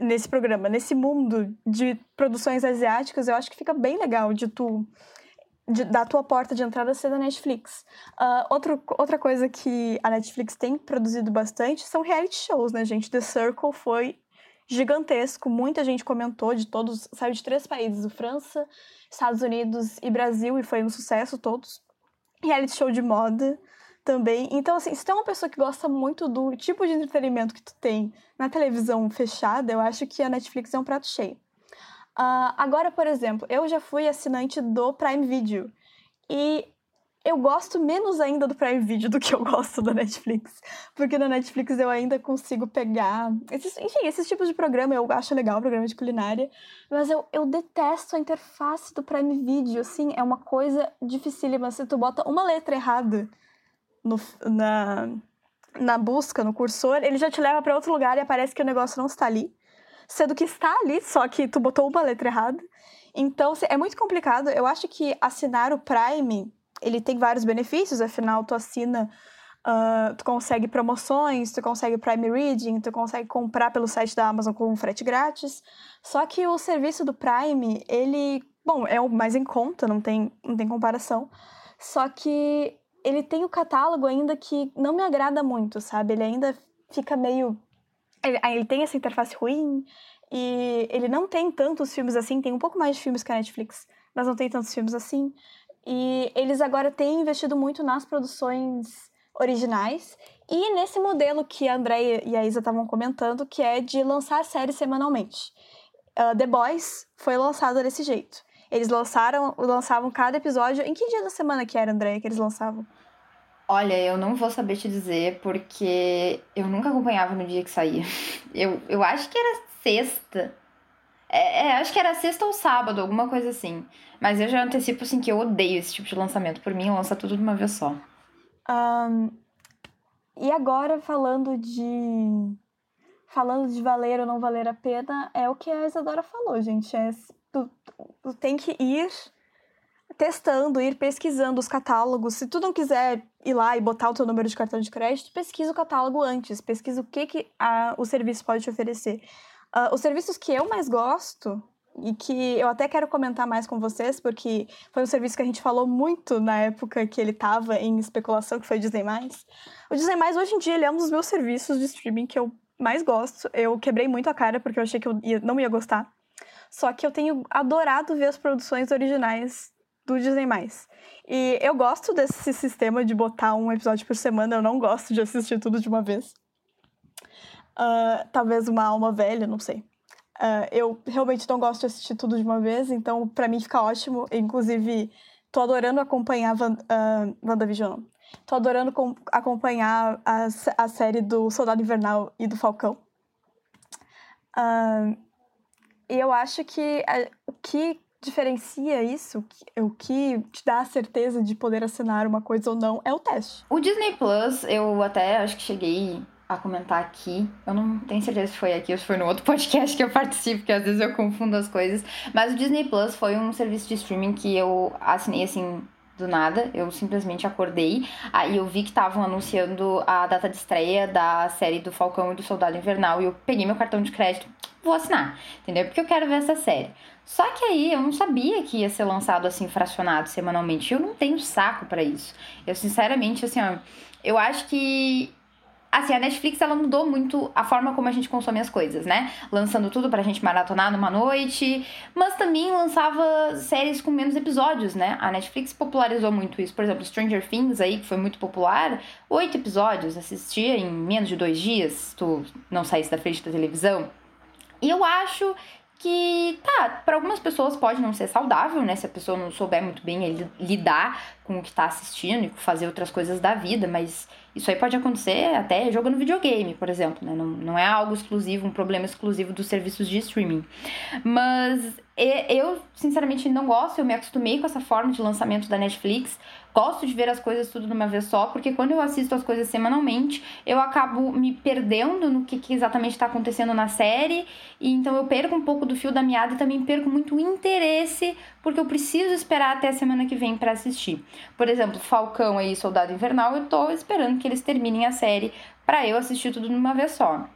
nesse programa, nesse mundo de produções asiáticas, eu acho que fica bem legal de tu de, da tua porta de entrada ser da Netflix. Uh, outro, outra coisa que a Netflix tem produzido bastante são reality shows, né, gente? The Circle foi gigantesco, muita gente comentou de todos, saiu de três países, França, Estados Unidos e Brasil, e foi um sucesso todos. Reality show de moda, também. Então, assim, se tu é uma pessoa que gosta muito do tipo de entretenimento que tu tem na televisão fechada, eu acho que a Netflix é um prato cheio. Uh, agora, por exemplo, eu já fui assinante do Prime Video e eu gosto menos ainda do Prime Video do que eu gosto da Netflix. Porque na Netflix eu ainda consigo pegar. Esses, enfim, esses tipos de programa eu acho legal, programa de culinária. Mas eu, eu detesto a interface do Prime Video, assim, é uma coisa dificílima. Se tu bota uma letra errada no, na, na busca, no cursor, ele já te leva para outro lugar e aparece que o negócio não está ali. Sendo que está ali, só que tu botou uma letra errada. Então, é muito complicado. Eu acho que assinar o Prime, ele tem vários benefícios, afinal, tu assina, uh, tu consegue promoções, tu consegue Prime Reading, tu consegue comprar pelo site da Amazon com frete grátis. Só que o serviço do Prime, ele, bom, é o mais em conta, não tem, não tem comparação. Só que ele tem o catálogo ainda que não me agrada muito, sabe? Ele ainda fica meio. Ele, ele tem essa interface ruim e ele não tem tantos filmes assim. Tem um pouco mais de filmes que a Netflix, mas não tem tantos filmes assim. E eles agora têm investido muito nas produções originais e nesse modelo que a Andrea e a Isa estavam comentando, que é de lançar séries semanalmente. Uh, The Boys foi lançado desse jeito. Eles lançaram, lançavam cada episódio. Em que dia da semana que era, André, que eles lançavam?
Olha, eu não vou saber te dizer, porque eu nunca acompanhava no dia que saía. (laughs) Eu, eu acho que era sexta. É, é, acho que era sexta ou sábado, alguma coisa assim. Mas eu já antecipo, assim, que eu odeio esse tipo de lançamento. Por mim, lança tudo de uma vez só.
Um, e agora, falando de... Falando de valer ou não valer a pena, é o que a Isadora falou, gente. É tu, tu tem que ir testando, ir pesquisando os catálogos. Se tu não quiser ir lá e botar o teu número de cartão de crédito, pesquisa o catálogo antes, pesquisa o que, que a, o serviço pode te oferecer. Uh, os serviços que eu mais gosto e que eu até quero comentar mais com vocês, porque foi um serviço que a gente falou muito na época que ele estava em especulação, que foi o Disney+. O Disney+, hoje em dia, ele é um dos meus serviços de streaming que eu mais gosto. Eu quebrei muito a cara, porque eu achei que eu ia, não ia gostar. Só que eu tenho adorado ver as produções originais do Disney+. E eu gosto desse sistema de botar um episódio por semana, eu não gosto de assistir tudo de uma vez. Uh, talvez uma alma velha, não sei. Uh, eu realmente não gosto de assistir tudo de uma vez, então para mim fica ótimo. Inclusive, tô adorando acompanhar Van, uh, WandaVision. Tô adorando acompanhar a, a série do Soldado Invernal e do Falcão. Uh, e eu acho que a, o que diferencia isso, o que te dá a certeza de poder assinar uma coisa ou não, é o teste.
O Disney Plus, eu até acho que cheguei a comentar aqui. Eu não tenho certeza se foi aqui ou se foi no outro (laughs) podcast que eu participo, porque às vezes eu confundo as coisas. Mas o Disney Plus foi um serviço de streaming que eu assinei assim do nada. Eu simplesmente acordei, aí eu vi que estavam anunciando a data de estreia da série do Falcão e do Soldado Invernal e eu peguei meu cartão de crédito, vou assinar, entendeu? Porque eu quero ver essa série. Só que aí eu não sabia que ia ser lançado assim fracionado semanalmente. Eu não tenho saco para isso. Eu sinceramente assim, ó, eu acho que Assim, a Netflix ela mudou muito a forma como a gente consome as coisas, né? Lançando tudo pra gente maratonar numa noite, mas também lançava séries com menos episódios, né? A Netflix popularizou muito isso. Por exemplo, Stranger Things aí, que foi muito popular, oito episódios, assistia em menos de dois dias, tu não saísse da frente da televisão. E eu acho que, tá, para algumas pessoas pode não ser saudável, né? Se a pessoa não souber muito bem lidar com o que tá assistindo e fazer outras coisas da vida, mas isso aí pode acontecer até jogando videogame, por exemplo, né? Não, não é algo exclusivo, um problema exclusivo dos serviços de streaming. Mas eu, sinceramente, não gosto, eu me acostumei com essa forma de lançamento da Netflix. Gosto de ver as coisas tudo de uma vez só, porque quando eu assisto as coisas semanalmente, eu acabo me perdendo no que, que exatamente está acontecendo na série, e então eu perco um pouco do fio da meada e também perco muito interesse, porque eu preciso esperar até a semana que vem para assistir. Por exemplo, Falcão e Soldado Invernal, eu tô esperando que eles terminem a série para eu assistir tudo de uma vez só.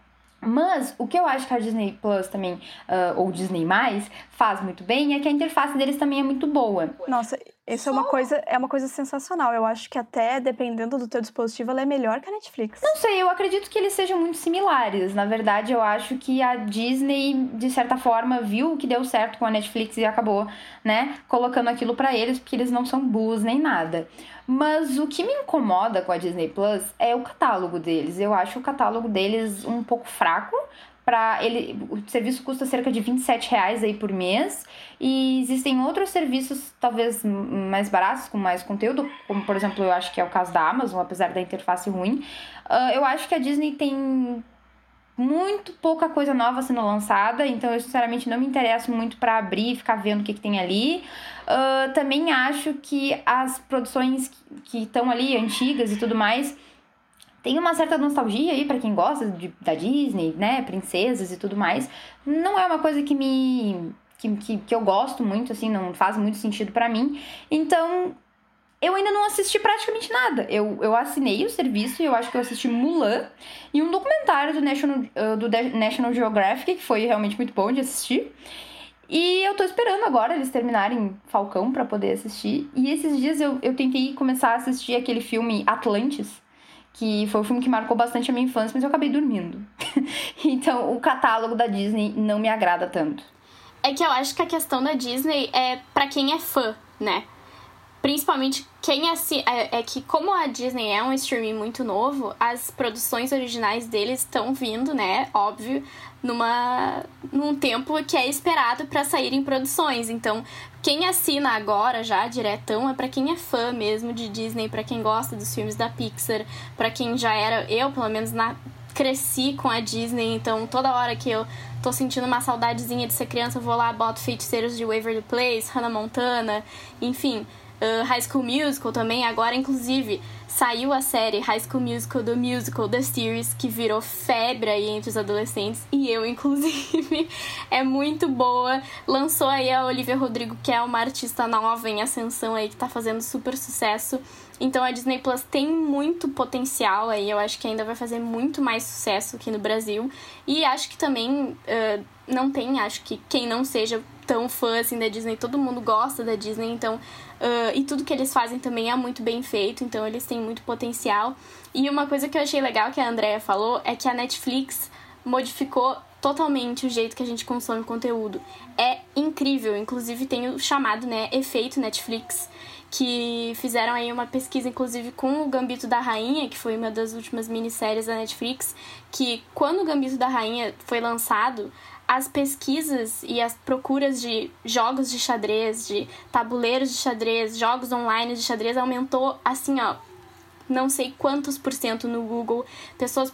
Mas o que eu acho que a Disney Plus também, uh, ou Disney Mais, faz muito bem é que a interface deles também é muito boa.
Nossa, isso é uma coisa, é uma coisa sensacional. Eu acho que até dependendo do teu dispositivo, ela é melhor que a Netflix.
Não sei, eu acredito que eles sejam muito similares. Na verdade, eu acho que a Disney, de certa forma, viu que deu certo com a Netflix e acabou, né, colocando aquilo para eles, porque eles não são burros nem nada. Mas o que me incomoda com a Disney Plus é o catálogo deles. Eu acho o catálogo deles um pouco fraco para ele o serviço custa cerca de 27 reais aí por mês. E existem outros serviços talvez mais baratos com mais conteúdo como por exemplo eu acho que é o caso da Amazon apesar da interface ruim. Uh, eu acho que a Disney tem muito pouca coisa nova sendo lançada então eu sinceramente não me interesso muito para abrir e ficar vendo o que, que tem ali. Uh, também acho que as produções que estão ali antigas e tudo mais tem uma certa nostalgia aí para quem gosta de, da Disney, né? Princesas e tudo mais. Não é uma coisa que me. Que, que, que eu gosto muito, assim, não faz muito sentido para mim. Então, eu ainda não assisti praticamente nada. Eu, eu assinei o serviço e eu acho que eu assisti Mulan e um documentário do National, do National Geographic, que foi realmente muito bom de assistir. E eu tô esperando agora eles terminarem Falcão para poder assistir. E esses dias eu, eu tentei começar a assistir aquele filme Atlantis, que foi um filme que marcou bastante a minha infância, mas eu acabei dormindo. (laughs) então, o catálogo da Disney não me agrada tanto.
É que eu acho que a questão da Disney é para quem é fã, né? Principalmente quem assim é, é que como a Disney é um streaming muito novo, as produções originais deles estão vindo, né? Óbvio, numa num tempo que é esperado para sair em produções. Então, quem assina agora já diretão é para quem é fã mesmo de Disney, para quem gosta dos filmes da Pixar, para quem já era, eu pelo menos na cresci com a Disney, então toda hora que eu tô sentindo uma saudadezinha de ser criança, eu vou lá, boto feiticeiros de Waverly Place, Hannah Montana, enfim, uh, High School Musical também, agora inclusive saiu a série High School Musical do Musical The Series, que virou febre aí entre os adolescentes, e eu, (laughs) inclusive, é muito boa. Lançou aí a Olivia Rodrigo, que é uma artista nova em ascensão aí, que tá fazendo super sucesso. Então a Disney Plus tem muito potencial aí, eu acho que ainda vai fazer muito mais sucesso aqui no Brasil. E acho que também uh, não tem, acho que quem não seja tão fã assim da Disney, todo mundo gosta da Disney, então. Uh, e tudo que eles fazem também é muito bem feito, então eles têm muito potencial. E uma coisa que eu achei legal que a Andrea falou é que a Netflix modificou totalmente o jeito que a gente consome conteúdo. É incrível, inclusive tem o chamado, né, efeito Netflix, que fizeram aí uma pesquisa, inclusive, com o Gambito da Rainha, que foi uma das últimas minisséries da Netflix, que quando o Gambito da Rainha foi lançado, as pesquisas e as procuras de jogos de xadrez, de tabuleiros de xadrez, jogos online de xadrez aumentou assim, ó, não sei quantos por cento no Google, pessoas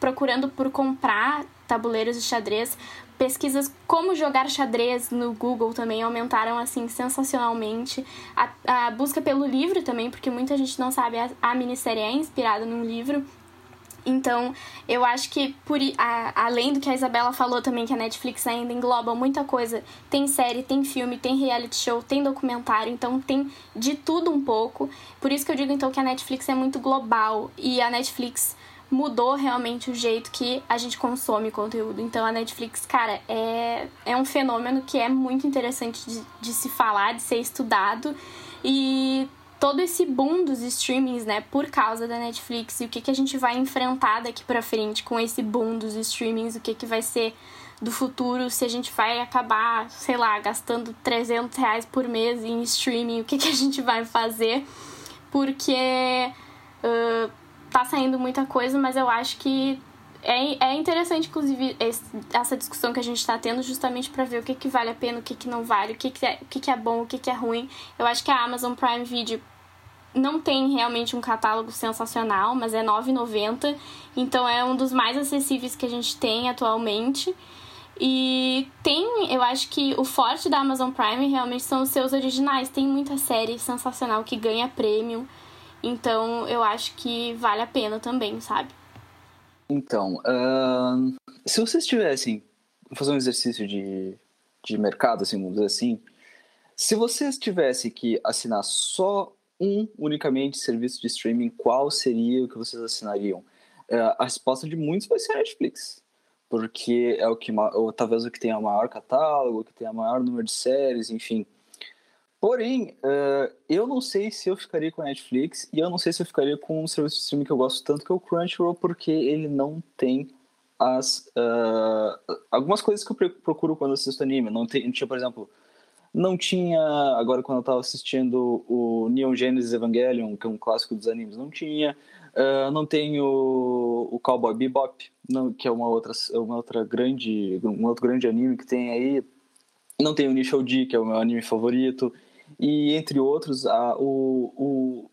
procurando por comprar tabuleiros de xadrez, pesquisas como jogar xadrez no Google também aumentaram assim sensacionalmente. A, a busca pelo livro também, porque muita gente não sabe, a, a minissérie é inspirada num livro. Então, eu acho que, por a, além do que a Isabela falou também, que a Netflix ainda engloba muita coisa, tem série, tem filme, tem reality show, tem documentário, então tem de tudo um pouco. Por isso que eu digo, então, que a Netflix é muito global e a Netflix mudou realmente o jeito que a gente consome conteúdo. Então, a Netflix, cara, é, é um fenômeno que é muito interessante de, de se falar, de ser estudado e todo esse boom dos streamings, né, por causa da Netflix e o que, que a gente vai enfrentar daqui para frente com esse boom dos streamings, o que, que vai ser do futuro, se a gente vai acabar, sei lá, gastando 300 reais por mês em streaming, o que, que a gente vai fazer, porque uh, tá saindo muita coisa, mas eu acho que é, é interessante, inclusive, esse, essa discussão que a gente está tendo justamente para ver o que, que vale a pena, o que, que não vale, o que, que, é, o que, que é bom, o que, que é ruim. Eu acho que a Amazon Prime Video não tem realmente um catálogo sensacional, mas é R$ 9,90. Então é um dos mais acessíveis que a gente tem atualmente. E tem, eu acho que o forte da Amazon Prime realmente são os seus originais. Tem muita série sensacional que ganha prêmio. Então eu acho que vale a pena também, sabe?
Então, uh, se vocês tivessem fazer um exercício de, de mercado, assim, vamos dizer assim, se vocês tivessem que assinar só um unicamente serviço de streaming, qual seria o que vocês assinariam? É, a resposta de muitos vai ser a Netflix, porque é o que, ou talvez o que tem o maior catálogo, o que tem o maior número de séries, enfim. Porém, uh, eu não sei se eu ficaria com a Netflix e eu não sei se eu ficaria com um serviço de streaming que eu gosto tanto, que é o Crunchyroll, porque ele não tem as uh, algumas coisas que eu procuro quando assisto anime. Não tinha, por exemplo, não tinha, agora quando eu estava assistindo o Neon Genesis Evangelion, que é um clássico dos animes, não tinha. Uh, não tem o, o Cowboy Bebop, não, que é uma outra, uma outra grande, um outro grande anime que tem aí. Não tem o Nishou D, que é o meu anime favorito. E entre outros, a, o, o,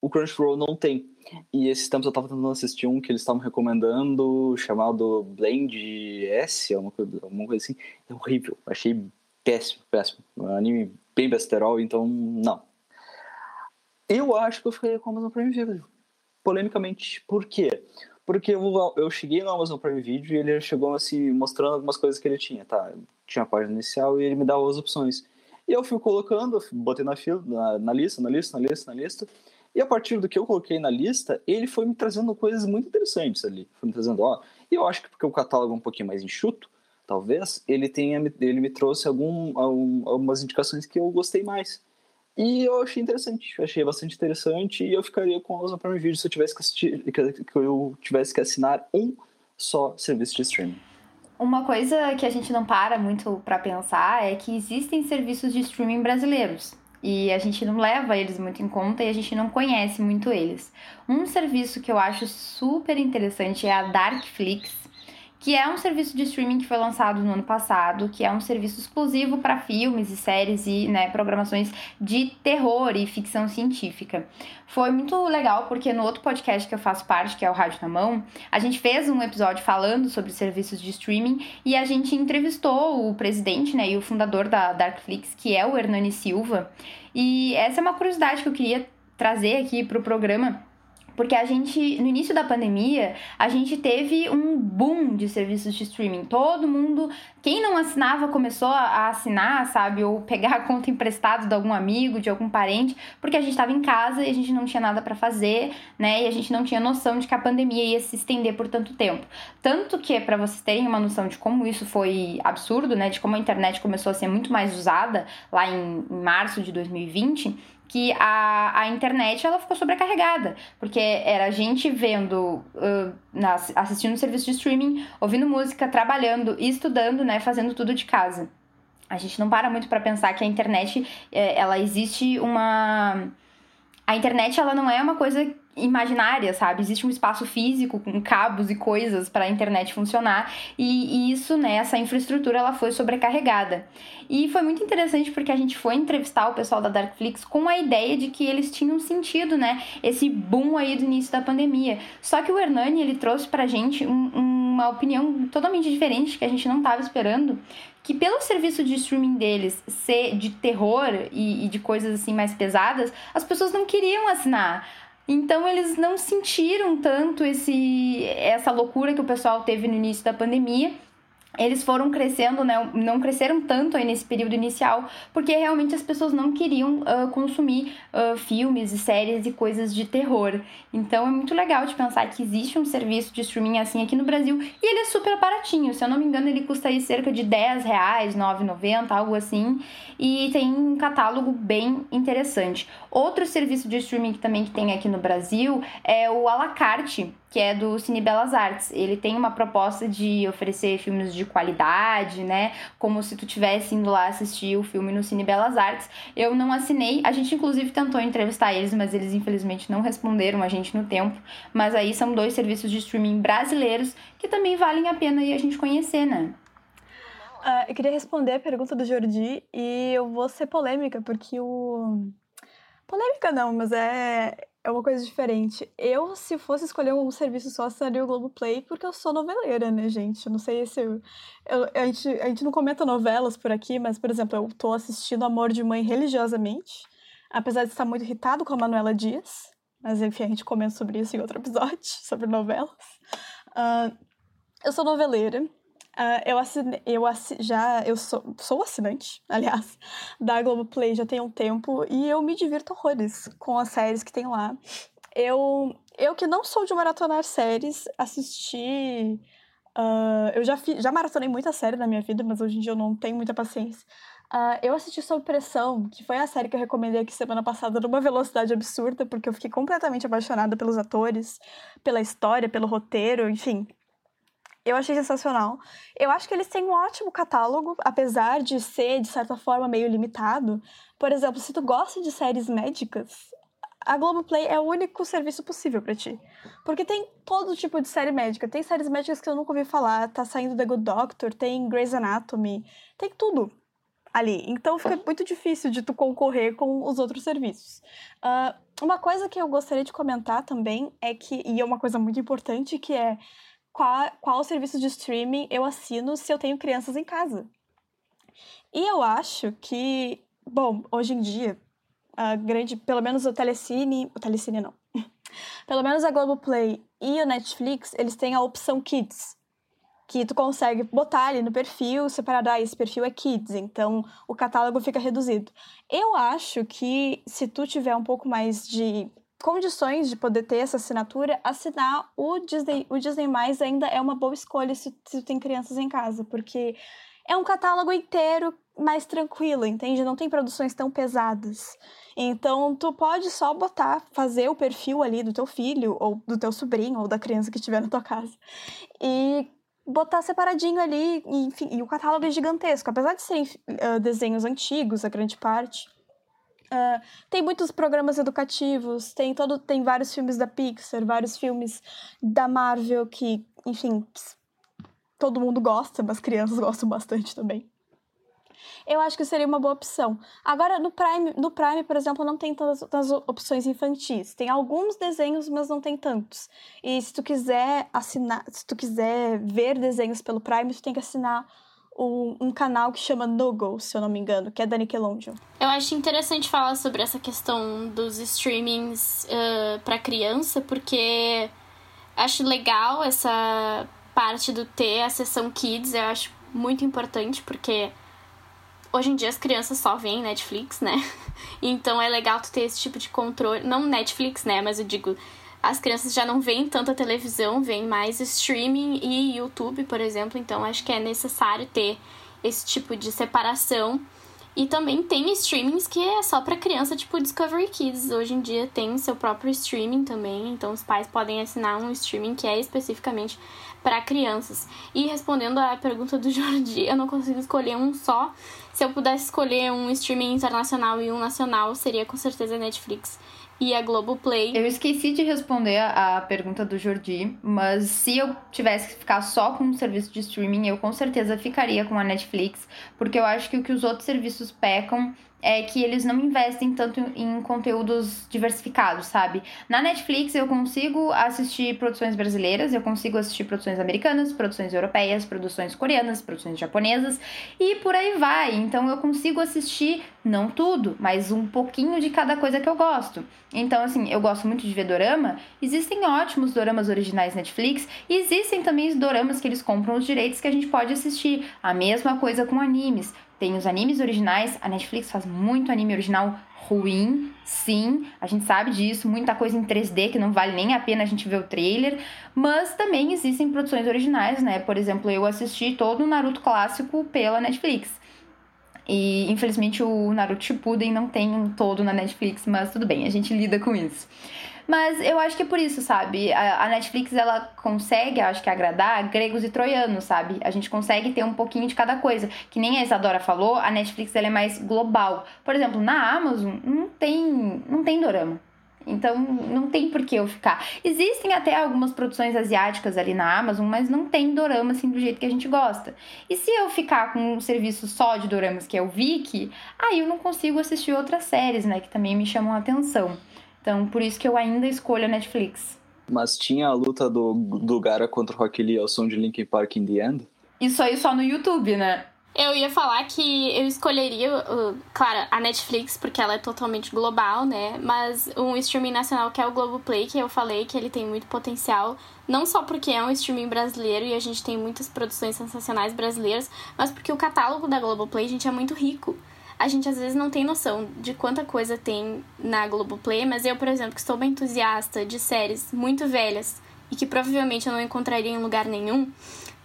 o Crunchyroll não tem. E esses tempos eu estava tentando assistir um que eles estavam recomendando, chamado Blend S, alguma coisa, alguma coisa assim. É horrível. Achei péssimo, péssimo. Um anime bem besterol, então não. Eu acho que eu ficaria com o Amazon Prime Video. Polemicamente. Por quê? Porque eu, eu cheguei no Amazon Prime Video e ele chegou assim, mostrando algumas coisas que ele tinha, tá? Tinha a página inicial e ele me dava as opções. E eu fui colocando, botei na, fila, na, na lista, na lista, na lista, na lista. E a partir do que eu coloquei na lista, ele foi me trazendo coisas muito interessantes ali. Foi me trazendo, ó. E eu acho que porque o catálogo é um pouquinho mais enxuto, talvez, ele tenha ele me trouxe algum, algum, algumas indicações que eu gostei mais. E eu achei interessante, eu achei bastante interessante e eu ficaria com a Amazon Prime Video se eu tivesse que assistir, que eu tivesse que assinar um só serviço de streaming.
Uma coisa que a gente não para muito para pensar é que existem serviços de streaming brasileiros e a gente não leva eles muito em conta e a gente não conhece muito eles. Um serviço que eu acho super interessante é a Darkflix, que é um serviço de streaming que foi lançado no ano passado, que é um serviço exclusivo para filmes e séries e né, programações de terror e ficção científica. Foi muito legal porque no outro podcast que eu faço parte, que é o Rádio na Mão, a gente fez um episódio falando sobre serviços de streaming e a gente entrevistou o presidente né, e o fundador da Darkflix, que é o Hernani Silva. E essa é uma curiosidade que eu queria trazer aqui para o programa porque a gente, no início da pandemia, a gente teve um boom de serviços de streaming. Todo mundo, quem não assinava, começou a assinar, sabe? Ou pegar (laughs) a conta emprestada de algum amigo, de algum parente, porque a gente estava em casa e a gente não tinha nada para fazer, né? E a gente não tinha noção de que a pandemia ia se estender por tanto tempo. Tanto que, para vocês terem uma noção de como isso foi absurdo, né? De como a internet começou a ser muito mais usada lá em, em março de 2020 que a, a internet ela ficou sobrecarregada, porque era gente vendo, uh, assistindo serviço de streaming, ouvindo música, trabalhando estudando, né, fazendo tudo de casa. A gente não para muito para pensar que a internet, é, ela existe uma... A internet, ela não é uma coisa imaginária, sabe? Existe um espaço físico com cabos e coisas para a internet funcionar e, e, isso, né, essa infraestrutura ela foi sobrecarregada. E foi muito interessante porque a gente foi entrevistar o pessoal da Darkflix com a ideia de que eles tinham sentido, né, esse boom aí do início da pandemia. Só que o Hernani, ele trouxe pra gente um, uma opinião totalmente diferente que a gente não estava esperando, que pelo serviço de streaming deles ser de terror e, e de coisas assim mais pesadas, as pessoas não queriam assinar. Então eles não sentiram tanto esse essa loucura que o pessoal teve no início da pandemia eles foram crescendo, né? Não cresceram tanto aí nesse período inicial, porque realmente as pessoas não queriam uh, consumir uh, filmes e séries e coisas de terror. Então é muito legal de pensar que existe um serviço de streaming assim aqui no Brasil e ele é super baratinho. Se eu não me engano, ele custa aí cerca de 10 reais, 9,90, algo assim. E tem um catálogo bem interessante. Outro serviço de streaming que também que tem aqui no Brasil é o Alacarte, que é do Cine Belas Artes. Ele tem uma proposta de oferecer filmes de qualidade, né? Como se tu tivesse indo lá assistir o filme no Cine Belas Artes. Eu não assinei, a gente inclusive tentou entrevistar eles, mas eles infelizmente não responderam a gente no tempo. Mas aí são dois serviços de streaming brasileiros que também valem a pena a gente conhecer, né?
Uh, eu queria responder a pergunta do Jordi e eu vou ser polêmica, porque o. Polêmica não, mas é, é uma coisa diferente. Eu, se fosse escolher um serviço só, assinaria o Globoplay, porque eu sou noveleira, né, gente? Eu não sei se. Eu, eu, a, gente, a gente não comenta novelas por aqui, mas, por exemplo, eu tô assistindo Amor de Mãe religiosamente, apesar de estar muito irritado com a Manuela Dias. Mas, enfim, a gente comenta sobre isso em outro episódio, (laughs) sobre novelas. Uh, eu sou noveleira. Uh, eu assinei, eu assi, já eu sou, sou assinante, (laughs) aliás, da Globoplay já tem um tempo e eu me divirto horrores com as séries que tem lá. Eu, eu que não sou de maratonar séries, assisti. Uh, eu já, fi, já maratonei muita série na minha vida, mas hoje em dia eu não tenho muita paciência. Uh, eu assisti Sob Pressão, que foi a série que eu recomendei aqui semana passada numa velocidade absurda, porque eu fiquei completamente apaixonada pelos atores, pela história, pelo roteiro, enfim. Eu achei sensacional. Eu acho que eles têm um ótimo catálogo, apesar de ser, de certa forma, meio limitado. Por exemplo, se tu gosta de séries médicas, a Globoplay é o único serviço possível para ti. Porque tem todo tipo de série médica. Tem séries médicas que eu nunca ouvi falar. Tá saindo The Good Doctor, tem Grey's Anatomy, tem tudo ali. Então fica muito difícil de tu concorrer com os outros serviços. Uh, uma coisa que eu gostaria de comentar também é que, e é uma coisa muito importante, que é qual, qual serviço de streaming eu assino se eu tenho crianças em casa. E eu acho que, bom, hoje em dia, a grande, pelo menos o Telecine, o Telecine não, (laughs) pelo menos a Globoplay e o Netflix, eles têm a opção Kids, que tu consegue botar ali no perfil, separar, ah, esse perfil é Kids, então o catálogo fica reduzido. Eu acho que se tu tiver um pouco mais de condições de poder ter essa assinatura, assinar o Disney, o Disney Mais ainda é uma boa escolha se, se tem crianças em casa, porque é um catálogo inteiro mais tranquilo, entende? Não tem produções tão pesadas. Então, tu pode só botar, fazer o perfil ali do teu filho, ou do teu sobrinho, ou da criança que estiver na tua casa. E botar separadinho ali, enfim, e o catálogo é gigantesco. Apesar de serem uh, desenhos antigos, a grande parte, Uh, tem muitos programas educativos, tem todo, tem vários filmes da Pixar, vários filmes da Marvel que, enfim, todo mundo gosta, mas crianças (laughs) gostam bastante também. Eu acho que seria uma boa opção. Agora, no Prime, no Prime, por exemplo, não tem tantas, tantas opções infantis. Tem alguns desenhos, mas não tem tantos. E se tu quiser assinar, se tu quiser ver desenhos pelo Prime, tu tem que assinar um, um, canal que chama Nogo, se eu não me engano, que é da Nickelodeon.
Eu acho interessante falar sobre essa questão dos streamings uh, para criança, porque acho legal essa parte do ter a sessão Kids, eu acho muito importante, porque hoje em dia as crianças só veem Netflix, né? (laughs) Então é legal tu ter esse tipo de controle. Não Netflix, né? Mas eu digo as crianças já não veem tanta televisão, veem mais streaming e YouTube, por exemplo, então acho que é necessário ter esse tipo de separação. E também tem streamings que é só para criança, tipo Discovery Kids. Hoje em dia tem seu próprio streaming também, então os pais podem assinar um streaming que é especificamente para crianças. E respondendo à pergunta do (laughs) Jordi, eu não consigo escolher um só. Se eu pudesse escolher um streaming internacional e um nacional, seria com certeza Netflix e a Globoplay.
Eu esqueci de responder a, pergunta do Jordi, mas se eu tivesse que ficar só com um serviço de streaming, eu com certeza ficaria com a Netflix, porque eu acho que o que os outros serviços pecam é que eles não investem tanto em conteúdos diversificados, sabe? Na Netflix eu consigo assistir produções brasileiras, eu consigo assistir produções americanas, produções europeias, produções coreanas, produções japonesas e por aí vai. Então eu consigo assistir não tudo, mas um pouquinho de cada coisa que eu gosto. Então, assim, eu gosto muito de ver dorama. Existem ótimos doramas originais Netflix e existem também os doramas que eles compram os direitos que a gente pode assistir. A mesma coisa com animes. Tem os animes originais, a Netflix faz muito anime original ruim, sim, a gente sabe disso, muita coisa em 3D que não vale nem a pena a gente ver o trailer, mas também existem produções originais, né? Por exemplo, eu assisti todo o Naruto clássico pela Netflix. E infelizmente o Naruto Shippuden não tem todo na Netflix, mas tudo bem, a gente lida com isso. Mas eu acho que é por isso, sabe? A, Netflix, ela consegue, acho que, agradar gregos e troianos, sabe? A gente consegue ter um pouquinho de cada coisa. Que nem a Isadora falou, a Netflix ela é mais global. Por exemplo, na Amazon não tem, não tem dorama. Então não tem por que eu ficar. Existem até algumas produções asiáticas ali na Amazon, mas não tem dorama assim do jeito que a gente gosta. E se eu ficar com um serviço só de doramas, que é o Viki, aí eu não consigo assistir outras séries, né, que também me chamam a atenção. Então, por isso que eu ainda escolho a Netflix.
Mas tinha a luta do, do Gara contra o Rock Lee ao som de Linkin Park in the End?
Isso aí só no YouTube, né?
Eu ia falar que eu escolheria, claro, a Netflix, porque ela é totalmente global, né? Mas um streaming nacional que é o Globoplay, que eu falei que ele tem muito potencial, não só porque é um streaming brasileiro e a gente tem muitas produções sensacionais brasileiras, mas porque o catálogo da Globoplay, gente, é muito rico a gente às vezes não tem noção de quanta coisa tem na Globoplay, mas eu, por exemplo, que estou bem entusiasta de séries muito velhas e que provavelmente eu não encontraria em lugar nenhum,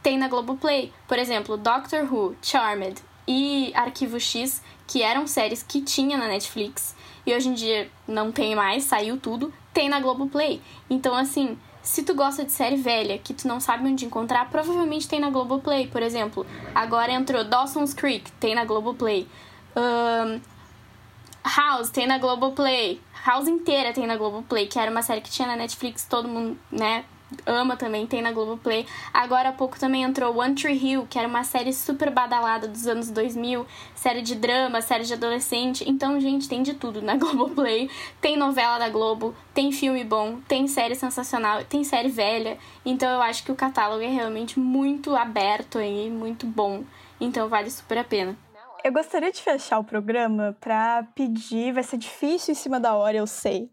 tem na Globoplay. Por exemplo, Doctor Who, Charmed e Arquivo X, que eram séries que tinha na Netflix e hoje em dia não tem mais, saiu tudo, tem na Globoplay. Então, assim, se tu gosta de série velha que tu não sabe onde encontrar, provavelmente tem na Globoplay, por exemplo. Agora entrou Dawson's Creek, tem na Globoplay. Um, House tem na Globoplay. House inteira tem na Globoplay, que era uma série que tinha na Netflix, todo mundo, né, ama também, tem na Globoplay. Agora há pouco também entrou One Tree Hill, que era uma série super badalada dos anos 2000, série de drama, série de adolescente. Então, gente, tem de tudo na (laughs) Globoplay. Tem novela da Globo, tem filme bom, tem série sensacional, tem série velha. Então, eu acho que o catálogo é realmente muito aberto aí, muito bom. Então, vale super a pena.
Eu gostaria de fechar o programa para pedir, vai ser difícil em cima da hora, eu sei,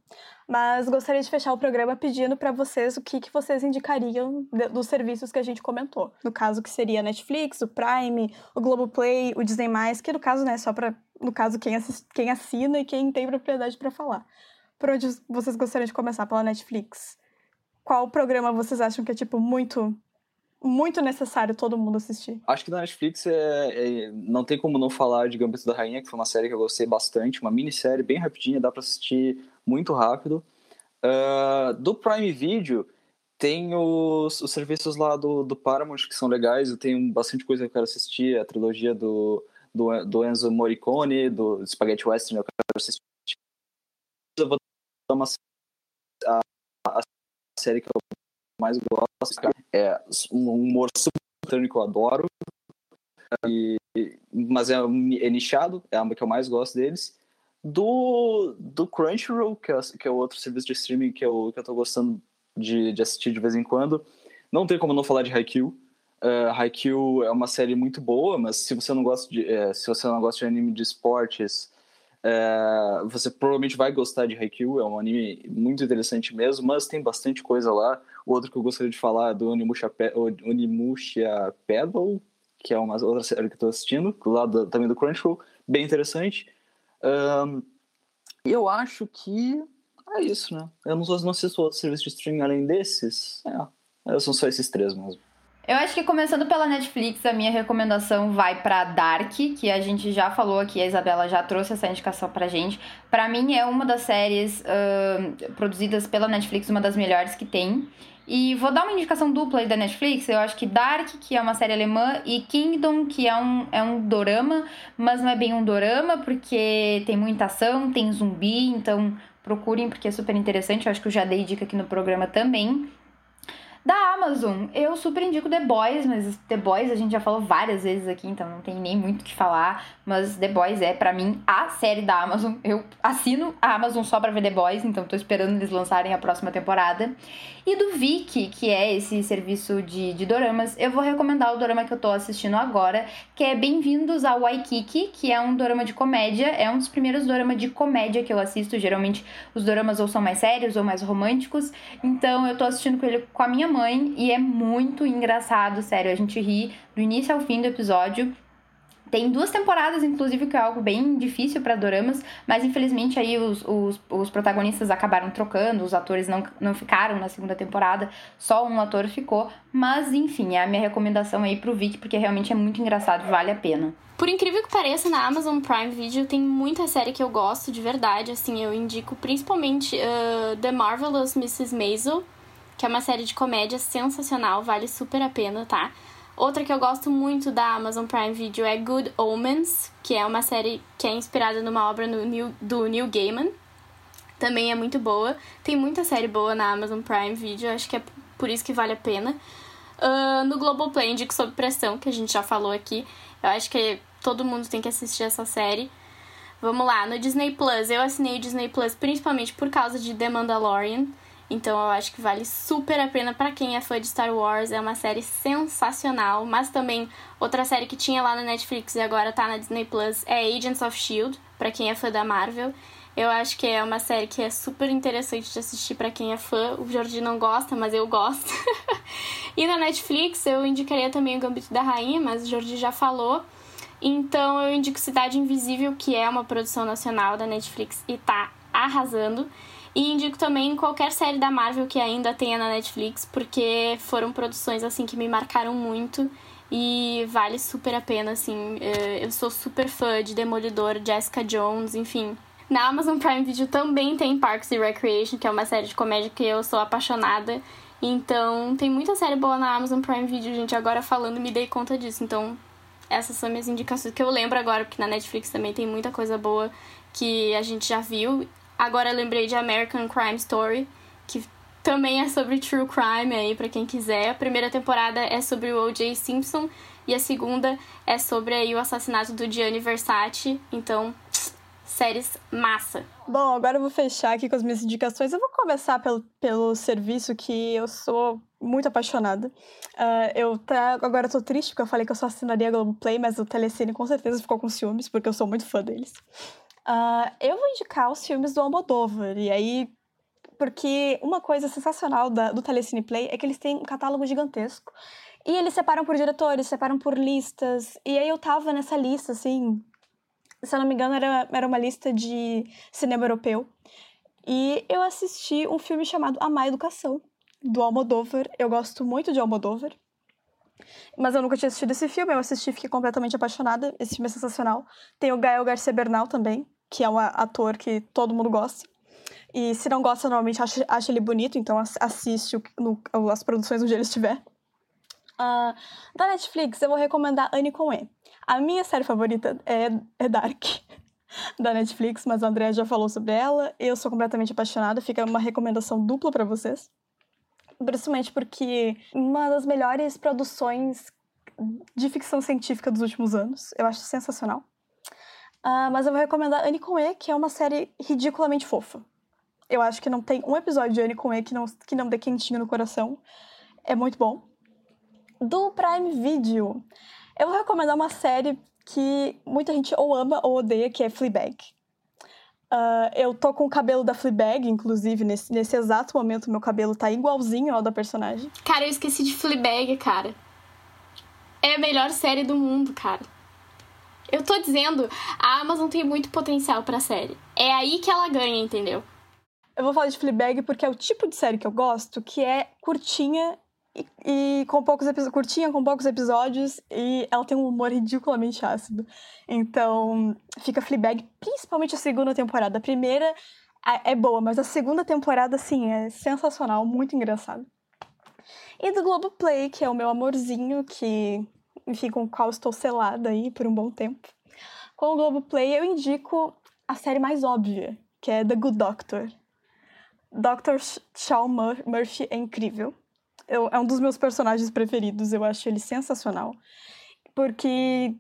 mas gostaria de fechar o programa pedindo para vocês o que, que vocês indicariam dos serviços que a gente comentou. No caso, que seria a Netflix, o Prime, o Globoplay, o Disney+, que no caso, né, só para no caso, quem, assist, quem assina e quem tem propriedade para falar. Por onde vocês gostariam de começar? Pela Netflix? Qual programa vocês acham que é, tipo, muito muito necessário todo mundo assistir.
Acho que da Netflix é, é, não tem como não falar de Gambito da Rainha, que foi uma série que eu gostei bastante, uma minissérie bem rapidinha, dá para assistir muito rápido. Uh, do Prime Video tem os, os serviços lá do, do Paramount que são legais, eu tenho bastante coisa que eu quero assistir, a trilogia do, do, do Enzo Morricone, do Spaghetti Western, eu quero assistir. Eu vou dar uma a, a série que eu mais gosto. É um humor subterrâneo que eu adoro. E, mas é, é nichado, é a que eu mais gosto deles. Do, do Crunchyroll, que é, que é outro serviço de streaming que eu, que eu tô gostando de, de assistir de vez em quando. Não tem como não falar de Haikyuu. Uh, Haikyuu é uma série muito boa, mas se você não gosta de, é, se você não gosta de anime de esportes, é, você provavelmente vai gostar de Haikyuu, é um anime muito interessante mesmo, mas tem bastante coisa lá. O outro que eu gostaria de falar é do Onimusha, Pe Onimusha Pedal, que é uma outra série que eu estou assistindo, lá do, também do Crunchyroll, bem interessante. E eu acho que é isso, né? Eu não, não se outros serviços de streaming além desses. É, são só esses três mesmo.
Eu acho que começando pela Netflix, a minha recomendação vai para Dark, que a gente já falou aqui, a Isabela já trouxe essa indicação pra gente. Para mim é uma das séries uh, produzidas pela Netflix, uma das melhores que tem. E vou dar uma indicação dupla aí da Netflix. Eu acho que Dark, que é uma série alemã, e Kingdom, que é um, é um dorama, mas não é bem um dorama, porque tem muita ação, tem zumbi, então procurem, porque é super interessante. Eu acho que eu já dei dica aqui no programa também. Da Amazon, eu super indico The Boys, mas The Boys a gente já falou várias vezes aqui, então não tem nem muito o que falar. Mas The Boys é, para mim, a série da Amazon. Eu assino a Amazon só pra ver The Boys, então tô esperando eles lançarem a próxima temporada. E do Viki, que é esse serviço de, de doramas, eu vou recomendar o dorama que eu tô assistindo agora, que é Bem-vindos ao Waikiki, que é um dorama de comédia. É um dos primeiros doramas de comédia que eu assisto. Geralmente os doramas ou são mais sérios ou mais românticos. Então eu tô assistindo com ele com a minha mãe e é muito engraçado, sério. A gente ri do início ao fim do episódio. Tem duas temporadas, inclusive, que é algo bem difícil para doramas, mas infelizmente aí os, os, os, protagonistas acabaram trocando, os atores não, não ficaram na segunda temporada, só um ator ficou. Mas enfim, é a minha recomendação aí pro Vic, porque realmente é muito engraçado, vale a pena.
Por incrível que pareça, na Amazon Prime Video tem muita série que eu gosto de verdade, assim, eu indico principalmente uh, The Marvelous Mrs. Maisel, que é uma série de comédia sensacional, vale super a pena, tá? Outra que eu gosto muito da Amazon Prime Video é Good Omens, que é uma série que é inspirada numa obra no Neil, do Neil Gaiman. Também é muito boa. Tem muita série boa na Amazon Prime Video, acho que é por isso que vale a pena. Uh, no Globoplay, indico Sob Pressão, que a gente já falou aqui. Eu acho que todo mundo tem que assistir essa série. Vamos lá, no Disney Plus, eu assinei o Disney Plus principalmente por causa de The Mandalorian. Então eu acho que vale super a pena para quem é fã de Star Wars. É uma série sensacional. Mas também outra série que tinha lá na Netflix e agora tá na Disney Plus é Agents of Shield, para quem é fã da Marvel. Eu acho que é uma série que é super interessante de assistir para quem é fã. O Jordi não gosta, mas eu gosto. (laughs) e na Netflix eu indicaria também o Gambito da Rainha, mas o Jordi já falou. Então eu indico Cidade Invisível, que é uma produção nacional da Netflix e tá arrasando. E indico também qualquer série da Marvel que ainda tenha na Netflix, porque foram produções assim que me marcaram muito e vale super a pena, assim. Eh, eu sou super fã de Demolidor, Jessica Jones, enfim. Na Amazon Prime Video também tem Parks and Recreation, que é uma série de comédia que eu sou apaixonada. Então, tem muita série boa na Amazon Prime Video, gente. Agora falando, me dei conta disso. Então, essas são minhas indicações que eu lembro agora, porque na Netflix também tem muita coisa boa que a gente já viu. Agora lembrei de American Crime Story, que também é sobre true crime aí para quem quiser. A primeira temporada é sobre o O.J. Simpson e a segunda é sobre aí o assassinato do Gianni Versace. Então, séries massa.
Bom, agora eu vou fechar aqui com as minhas indicações. Eu vou começar pelo, pelo serviço que eu sou muito apaixonada. Uh, eu tá, agora eu tô triste porque eu falei que eu só assinaria a Globoplay, mas o Telecine com certeza ficou com ciúmes, porque eu sou muito fã deles. Uh, eu vou indicar os filmes do Almodóvar, e aí porque uma coisa sensacional da, do Telecine Play é que eles têm um catálogo gigantesco. E eles separam por diretores, separam por listas. E aí eu tava nessa lista, assim. Se eu não me engano, era, era uma lista de cinema europeu. E eu assisti um filme chamado A Má Educação, do Almodóvar. Eu gosto muito de Almodóvar. Mas eu nunca tinha assistido esse filme, eu assisti fiquei completamente apaixonada. Esse filme é sensacional. Tem o Gael Garcia Bernal também, que é um ator que todo mundo gosta. E se não gosta, normalmente acha, acha ele bonito, então assiste o, no, as produções onde ele estiver. Uh, da Netflix, eu vou recomendar Anne com E. A minha série favorita é, é Dark, (laughs) da Netflix, mas o André já falou sobre ela. Eu sou completamente apaixonada, fica uma recomendação dupla para vocês. Principalmente porque uma das melhores produções de ficção científica dos últimos anos. Eu acho sensacional. Uh, mas eu vou recomendar Anne com E, que é uma série ridiculamente fofa. Eu acho que não tem um episódio de Anne com E que não, que não dê quentinho no coração. É muito bom. Do Prime Video, eu vou recomendar uma série que muita gente ou ama ou odeia, que é Fleabag. Uh, eu tô com o cabelo da Fleabag, inclusive, nesse, nesse exato momento meu cabelo tá igualzinho ao da personagem.
Cara, eu esqueci de Fleabag, cara. É a melhor série do mundo, cara. Eu tô dizendo, a Amazon tem muito potencial pra série. É aí que ela ganha, entendeu?
Eu vou falar de Fleabag porque é o tipo de série que eu gosto, que é curtinha e, com poucos episódios, curtinha com poucos episódios e ela tem um humor ridiculamente ácido. Então, fica Fleabag, principalmente a segunda temporada. A primeira é boa, mas a segunda temporada, assim, é sensacional, muito engraçado. E do Globoplay, que é o meu amorzinho, que enfim, com o qual estou selada aí por um bom tempo. Com o Globoplay, eu indico a série mais óbvia, que é The Good Doctor. Dr. Shaw Murphy é incrível. Eu, é um dos meus personagens preferidos, eu acho ele sensacional. Porque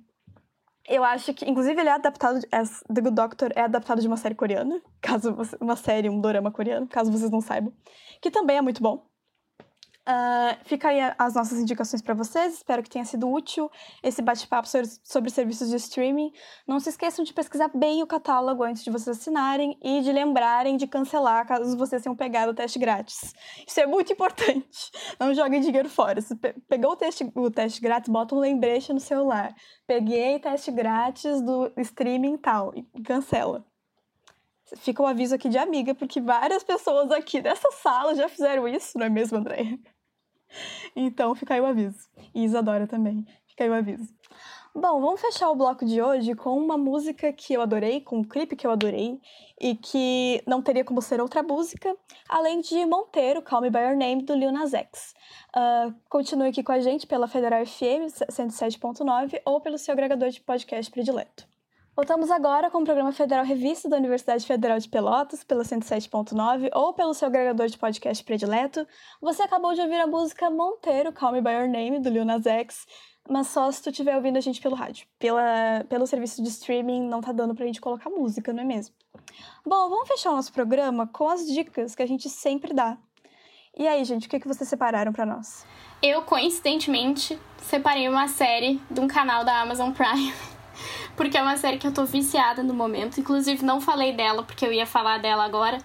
eu acho que, inclusive, ele é adaptado. É, The Good Doctor é adaptado de uma série coreana, caso você, uma série, um dorama coreano, caso vocês não saibam, que também é muito bom. Uh, fica aí as nossas indicações para vocês. Espero que tenha sido útil esse bate-papo sobre serviços de streaming. Não se esqueçam de pesquisar bem o catálogo antes de vocês assinarem e de lembrarem de cancelar caso vocês tenham pegado o teste grátis. Isso é muito importante. (laughs) Não joguem dinheiro fora. Se pegou o teste, o teste grátis, bota um lembrete no celular. Peguei teste grátis do streaming tal e cancela. Fica o um aviso aqui de amiga, porque várias pessoas aqui dessa sala já fizeram isso, não é mesmo, André? Então fica aí o aviso. E Isadora também. Fica aí o aviso. Bom, vamos fechar o bloco de hoje com uma música que eu adorei, com um clipe que eu adorei e que não teria como ser outra música, além de Monteiro, Call Me By Your Name, do Lil Nas X. Uh, continue aqui com a gente pela Federal FM 107.9 ou pelo seu agregador de podcast predileto. Voltamos agora com o programa Federal Revista da Universidade Federal de Pelotas, pela 107.9 ou pelo seu agregador de podcast predileto. Você acabou de ouvir a música Monteiro, Call Me By Your Name, do Lil Nas X, mas só se tu estiver ouvindo a gente pelo rádio. Pela, pelo serviço de streaming não tá dando pra gente colocar música, não é mesmo? Bom, vamos fechar o nosso programa com as dicas que a gente sempre dá. E aí, gente, o que, que vocês separaram para nós?
Eu, coincidentemente, separei uma série de um canal da Amazon Prime (laughs) porque é uma série que eu tô viciada no momento. Inclusive, não falei dela porque eu ia falar dela agora.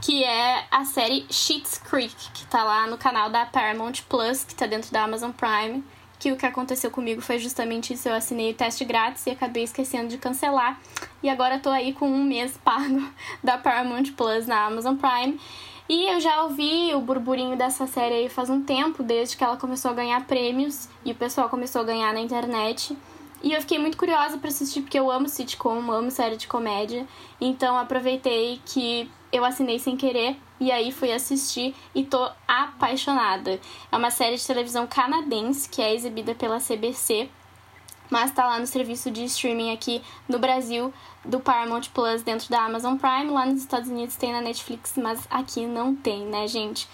Que é a série Sheets Creek, que tá lá no canal da Paramount Plus, que tá dentro da Amazon Prime. Que o que aconteceu comigo foi justamente isso. Eu assinei o teste grátis e acabei esquecendo de cancelar. E agora tô aí com um mês (laughs) pago da Paramount Plus na Amazon Prime. E eu já ouvi o burburinho dessa série aí faz um tempo, desde que ela começou a ganhar prêmios e o pessoal começou a ganhar na internet. E eu fiquei muito curiosa para assistir porque eu amo sitcom, amo série de comédia. Então aproveitei que eu assinei sem querer e aí fui assistir e tô apaixonada. É uma série de televisão canadense que é exibida pela CBC, mas tá lá no serviço de streaming aqui no Brasil do Paramount Plus dentro da Amazon Prime. Lá nos Estados Unidos tem na Netflix, mas aqui não tem, né, gente?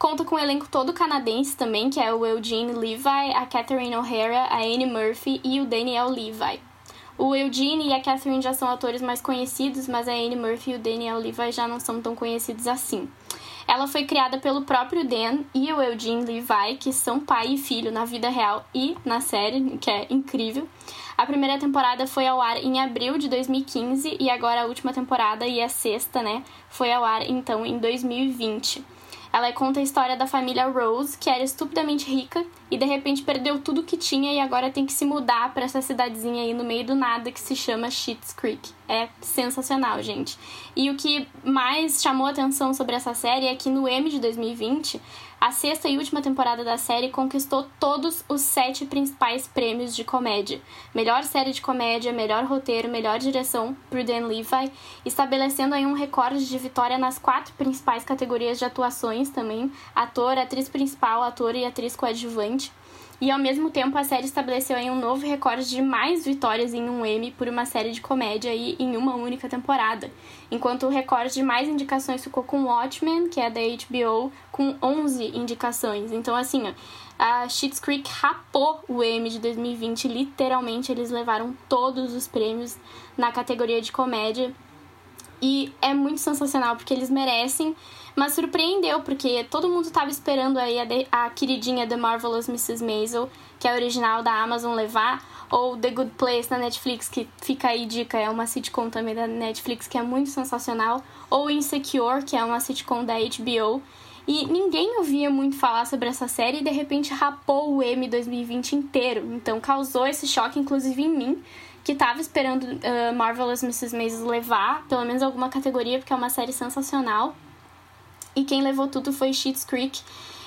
Conta com um elenco todo canadense também, que é o Eugene Levi, a Catherine O'Hara, a Annie Murphy e o Daniel Levi. O Eugene e a Catherine já são atores mais conhecidos, mas a Annie Murphy e o Daniel Levi já não são tão conhecidos assim. Ela foi criada pelo próprio Dan e o Eugene Levi, que são pai e filho na vida real e na série, que é incrível. A primeira temporada foi ao ar em abril de 2015 e agora a última temporada e a sexta, né, foi ao ar então em 2020. Ela conta a história da família Rose, que era estupidamente rica e de repente perdeu tudo que tinha e agora tem que se mudar para essa cidadezinha aí no meio do nada que se chama Schitt's Creek. É sensacional, gente. E o que mais chamou atenção sobre essa série é que no M de 2020 a sexta e última temporada da série conquistou todos os sete principais prêmios de comédia. Melhor série de comédia, melhor roteiro, melhor direção por Dan Levi, estabelecendo aí um recorde de vitória nas quatro principais categorias de atuações também: ator, atriz principal, ator e atriz coadjuvante. E ao mesmo tempo a série estabeleceu um novo recorde de mais vitórias em um Emmy por uma série de comédia aí em uma única temporada. Enquanto o recorde de mais indicações ficou com Watchmen, que é da HBO, com 11 indicações. Então assim, ó, a Schitt's Creek rapou o Emmy de 2020, literalmente eles levaram todos os prêmios na categoria de comédia. E é muito sensacional porque eles merecem mas surpreendeu, porque todo mundo estava esperando aí a, de, a queridinha The Marvelous Mrs. Maisel, que é original da Amazon, levar, ou The Good Place na Netflix, que fica aí dica, é uma sitcom também da Netflix que é muito sensacional, ou Insecure, que é uma sitcom da HBO. E ninguém ouvia muito falar sobre essa série e de repente rapou o M 2020 inteiro. Então causou esse choque, inclusive em mim, que tava esperando uh, Marvelous Mrs. Maisel levar pelo menos alguma categoria, porque é uma série sensacional. E quem levou tudo foi Schitt's Creek.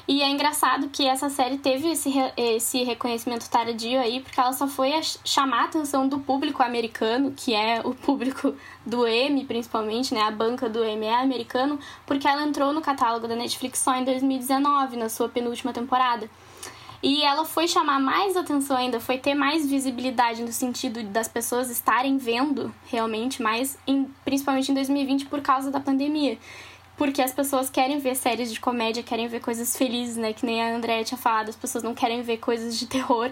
E é engraçado que essa série teve esse, esse reconhecimento tardio aí, porque ela só foi chamar a atenção do público americano, que é o público do M, principalmente, né? A banca do M é americano, porque ela entrou no catálogo da Netflix só em 2019, na sua penúltima temporada. E ela foi chamar mais atenção ainda, foi ter mais visibilidade no sentido das pessoas estarem vendo realmente mais, em, principalmente em 2020 por causa da pandemia porque as pessoas querem ver séries de comédia, querem ver coisas felizes, né? Que nem a Andrea tinha falado, as pessoas não querem ver coisas de terror.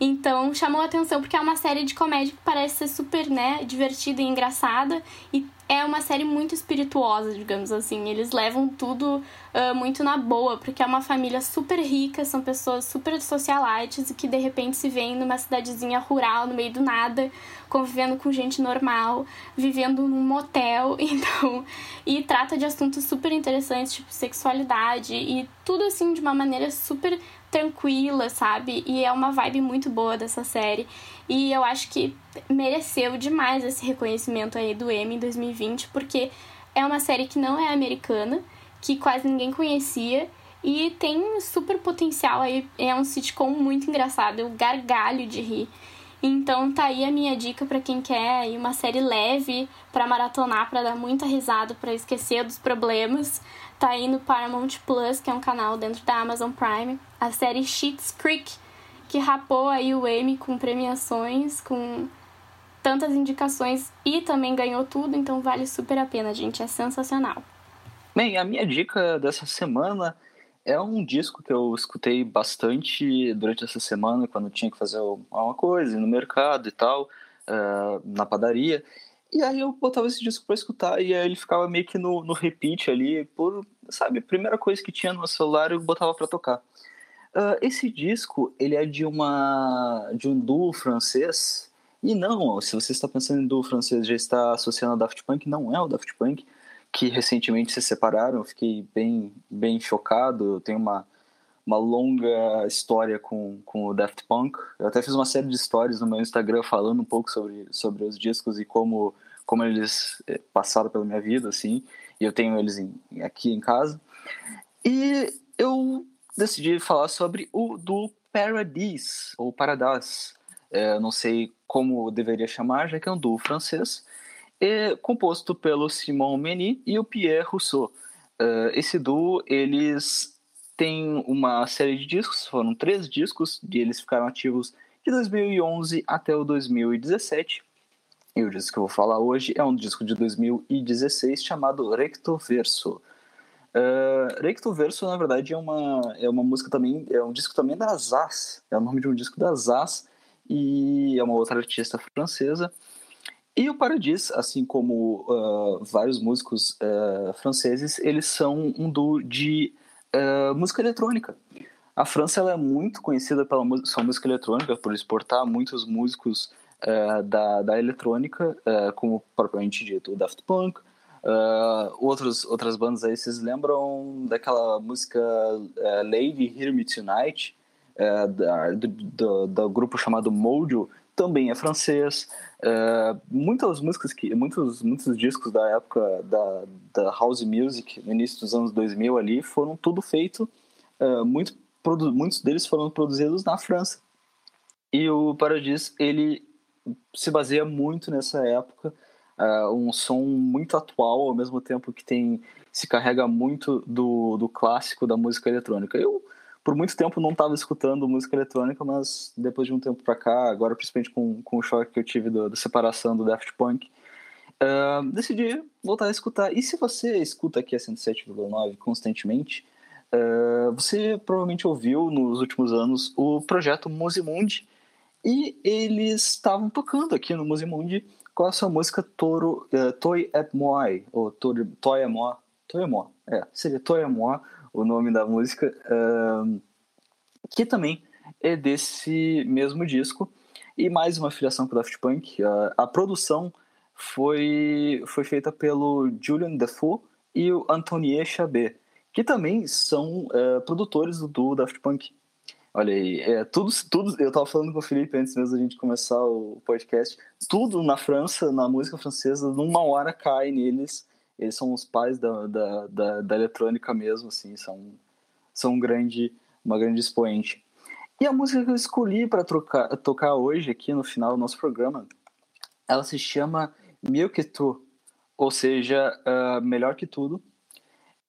Então chamou a atenção porque é uma série de comédia que parece ser super, né, divertida e engraçada e é uma série muito espirituosa, digamos assim. Eles levam tudo uh, muito na boa, porque é uma família super rica, são pessoas super socialites e que de repente se veem numa cidadezinha rural, no meio do nada, convivendo com gente normal, vivendo num motel, (laughs) então. E trata de assuntos super interessantes, tipo sexualidade e tudo assim de uma maneira super tranquila, sabe? E é uma vibe muito boa dessa série. E eu acho que mereceu demais esse reconhecimento aí do Emmy em 2020, porque é uma série que não é americana, que quase ninguém conhecia e tem super potencial aí. É um sitcom muito engraçado, eu gargalho de rir. Então tá aí a minha dica para quem quer uma série leve para maratonar, para dar muita risada, para esquecer dos problemas tá aí no Paramount Plus, que é um canal dentro da Amazon Prime, a série Sheets Creek, que rapou aí o Emmy com premiações, com tantas indicações e também ganhou tudo, então vale super a pena, gente, é sensacional.
Bem, a minha dica dessa semana é um disco que eu escutei bastante durante essa semana, quando tinha que fazer alguma coisa no mercado e tal, uh, na padaria. E aí eu botava esse disco pra escutar e aí ele ficava meio que no, no repeat ali, por, sabe, primeira coisa que tinha no celular eu botava pra tocar. Uh, esse disco, ele é de uma de um duo francês, e não, se você está pensando em duo francês, já está associando ao Daft Punk, não é o Daft Punk, que recentemente se separaram, eu fiquei bem, bem chocado, eu tenho uma, uma longa história com, com o Daft Punk. Eu até fiz uma série de stories no meu Instagram falando um pouco sobre, sobre os discos e como, como eles eh, passaram pela minha vida, assim. E eu tenho eles em, aqui em casa. E eu decidi falar sobre o do Paradis, ou Paradise. É, não sei como deveria chamar, já que é um duo francês, é composto pelo Simon Meny e o Pierre Rousseau. Uh, esse duo, eles tem uma série de discos, foram três discos, e eles ficaram ativos de 2011 até o 2017. E o disco que eu vou falar hoje é um disco de 2016 chamado Recto Verso. Uh, Recto Verso, na verdade, é uma, é uma música também, é um disco também da Zaz, é o nome de um disco da Zaz, e é uma outra artista francesa. E o Paradis, assim como uh, vários músicos uh, franceses, eles são um duo de uh, música eletrônica. A França ela é muito conhecida pela sua música eletrônica, por exportar muitos músicos uh, da, da eletrônica, uh, como propriamente dito o Daft Punk. outros, outras bandas aí, vocês lembram daquela música Lady Hear Me Tonight, do, do, do, grupo chamado Mojo, também é francês. Uh, muitas músicas que muitos muitos discos da época da, da house music no início dos anos 2000 ali foram tudo feito uh, muito muitos deles foram produzidos na França e o Paradis ele se baseia muito nessa época uh, um som muito atual ao mesmo tempo que tem se carrega muito do, do clássico da música eletrônica eu por muito tempo não estava escutando música eletrônica, mas depois de um tempo para cá, agora principalmente com, com o choque que eu tive da separação do Daft Punk, uh, decidi voltar a escutar. E se você escuta aqui a 107,9 constantemente, uh, você provavelmente ouviu nos últimos anos o projeto Musimundi, e eles estavam tocando aqui no Musimundi com a sua música Toro, uh, Toy et Moi, ou Toy, Moi, Toy Moi, é, seria Toy Moi, o nome da música, uh, que também é desse mesmo disco. E mais uma filiação com o Daft Punk. Uh, a produção foi, foi feita pelo Julian Defoe e o Antonie Chabet, que também são uh, produtores do, do Daft Punk. Olha aí, é, tudo, tudo, eu estava falando com o Felipe antes mesmo da gente começar o podcast, tudo na França, na música francesa, numa hora cai neles eles são os pais da, da, da, da eletrônica mesmo, assim, são, são um grande, uma grande expoente. E a música que eu escolhi para tocar hoje aqui no final do nosso programa, ela se chama que tu, ou seja, uh, Melhor que Tudo.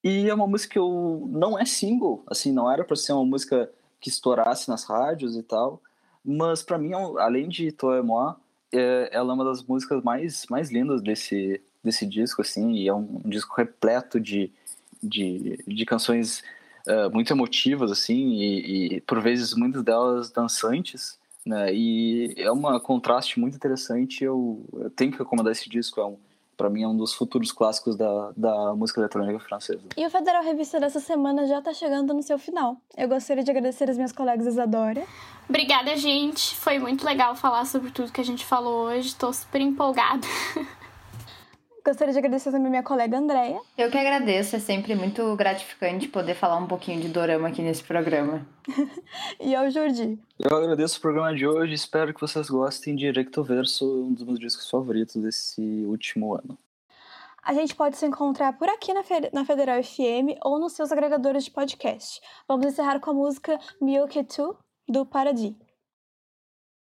E é uma música que eu, não é single, assim, não era para ser uma música que estourasse nas rádios e tal, mas para mim, além de Toi Moi, é, ela é uma das músicas mais, mais lindas desse, desse disco, assim, e é um, um disco repleto de, de, de canções uh, muito emotivas, assim, e, e, por vezes muitas delas dançantes, né? E é um contraste muito interessante. Eu, eu tenho que recomendar esse disco, é um para mim é um dos futuros clássicos da, da música eletrônica francesa.
E o Federal Revista dessa semana já está chegando no seu final. Eu gostaria de agradecer as minhas colegas Isadora.
Obrigada, gente. Foi muito legal falar sobre tudo que a gente falou hoje. Estou super empolgada. (laughs)
Gostaria de agradecer também minha colega Andréia.
Eu que agradeço, é sempre muito gratificante poder falar um pouquinho de dorama aqui nesse programa. (laughs)
e ao Jordi.
Eu agradeço o programa de hoje, espero que vocês gostem de Rectoverso, um dos meus discos favoritos desse último ano.
A gente pode se encontrar por aqui na, Federal FM ou nos seus agregadores de podcast. Vamos encerrar com a música Milk 2 do Paradis.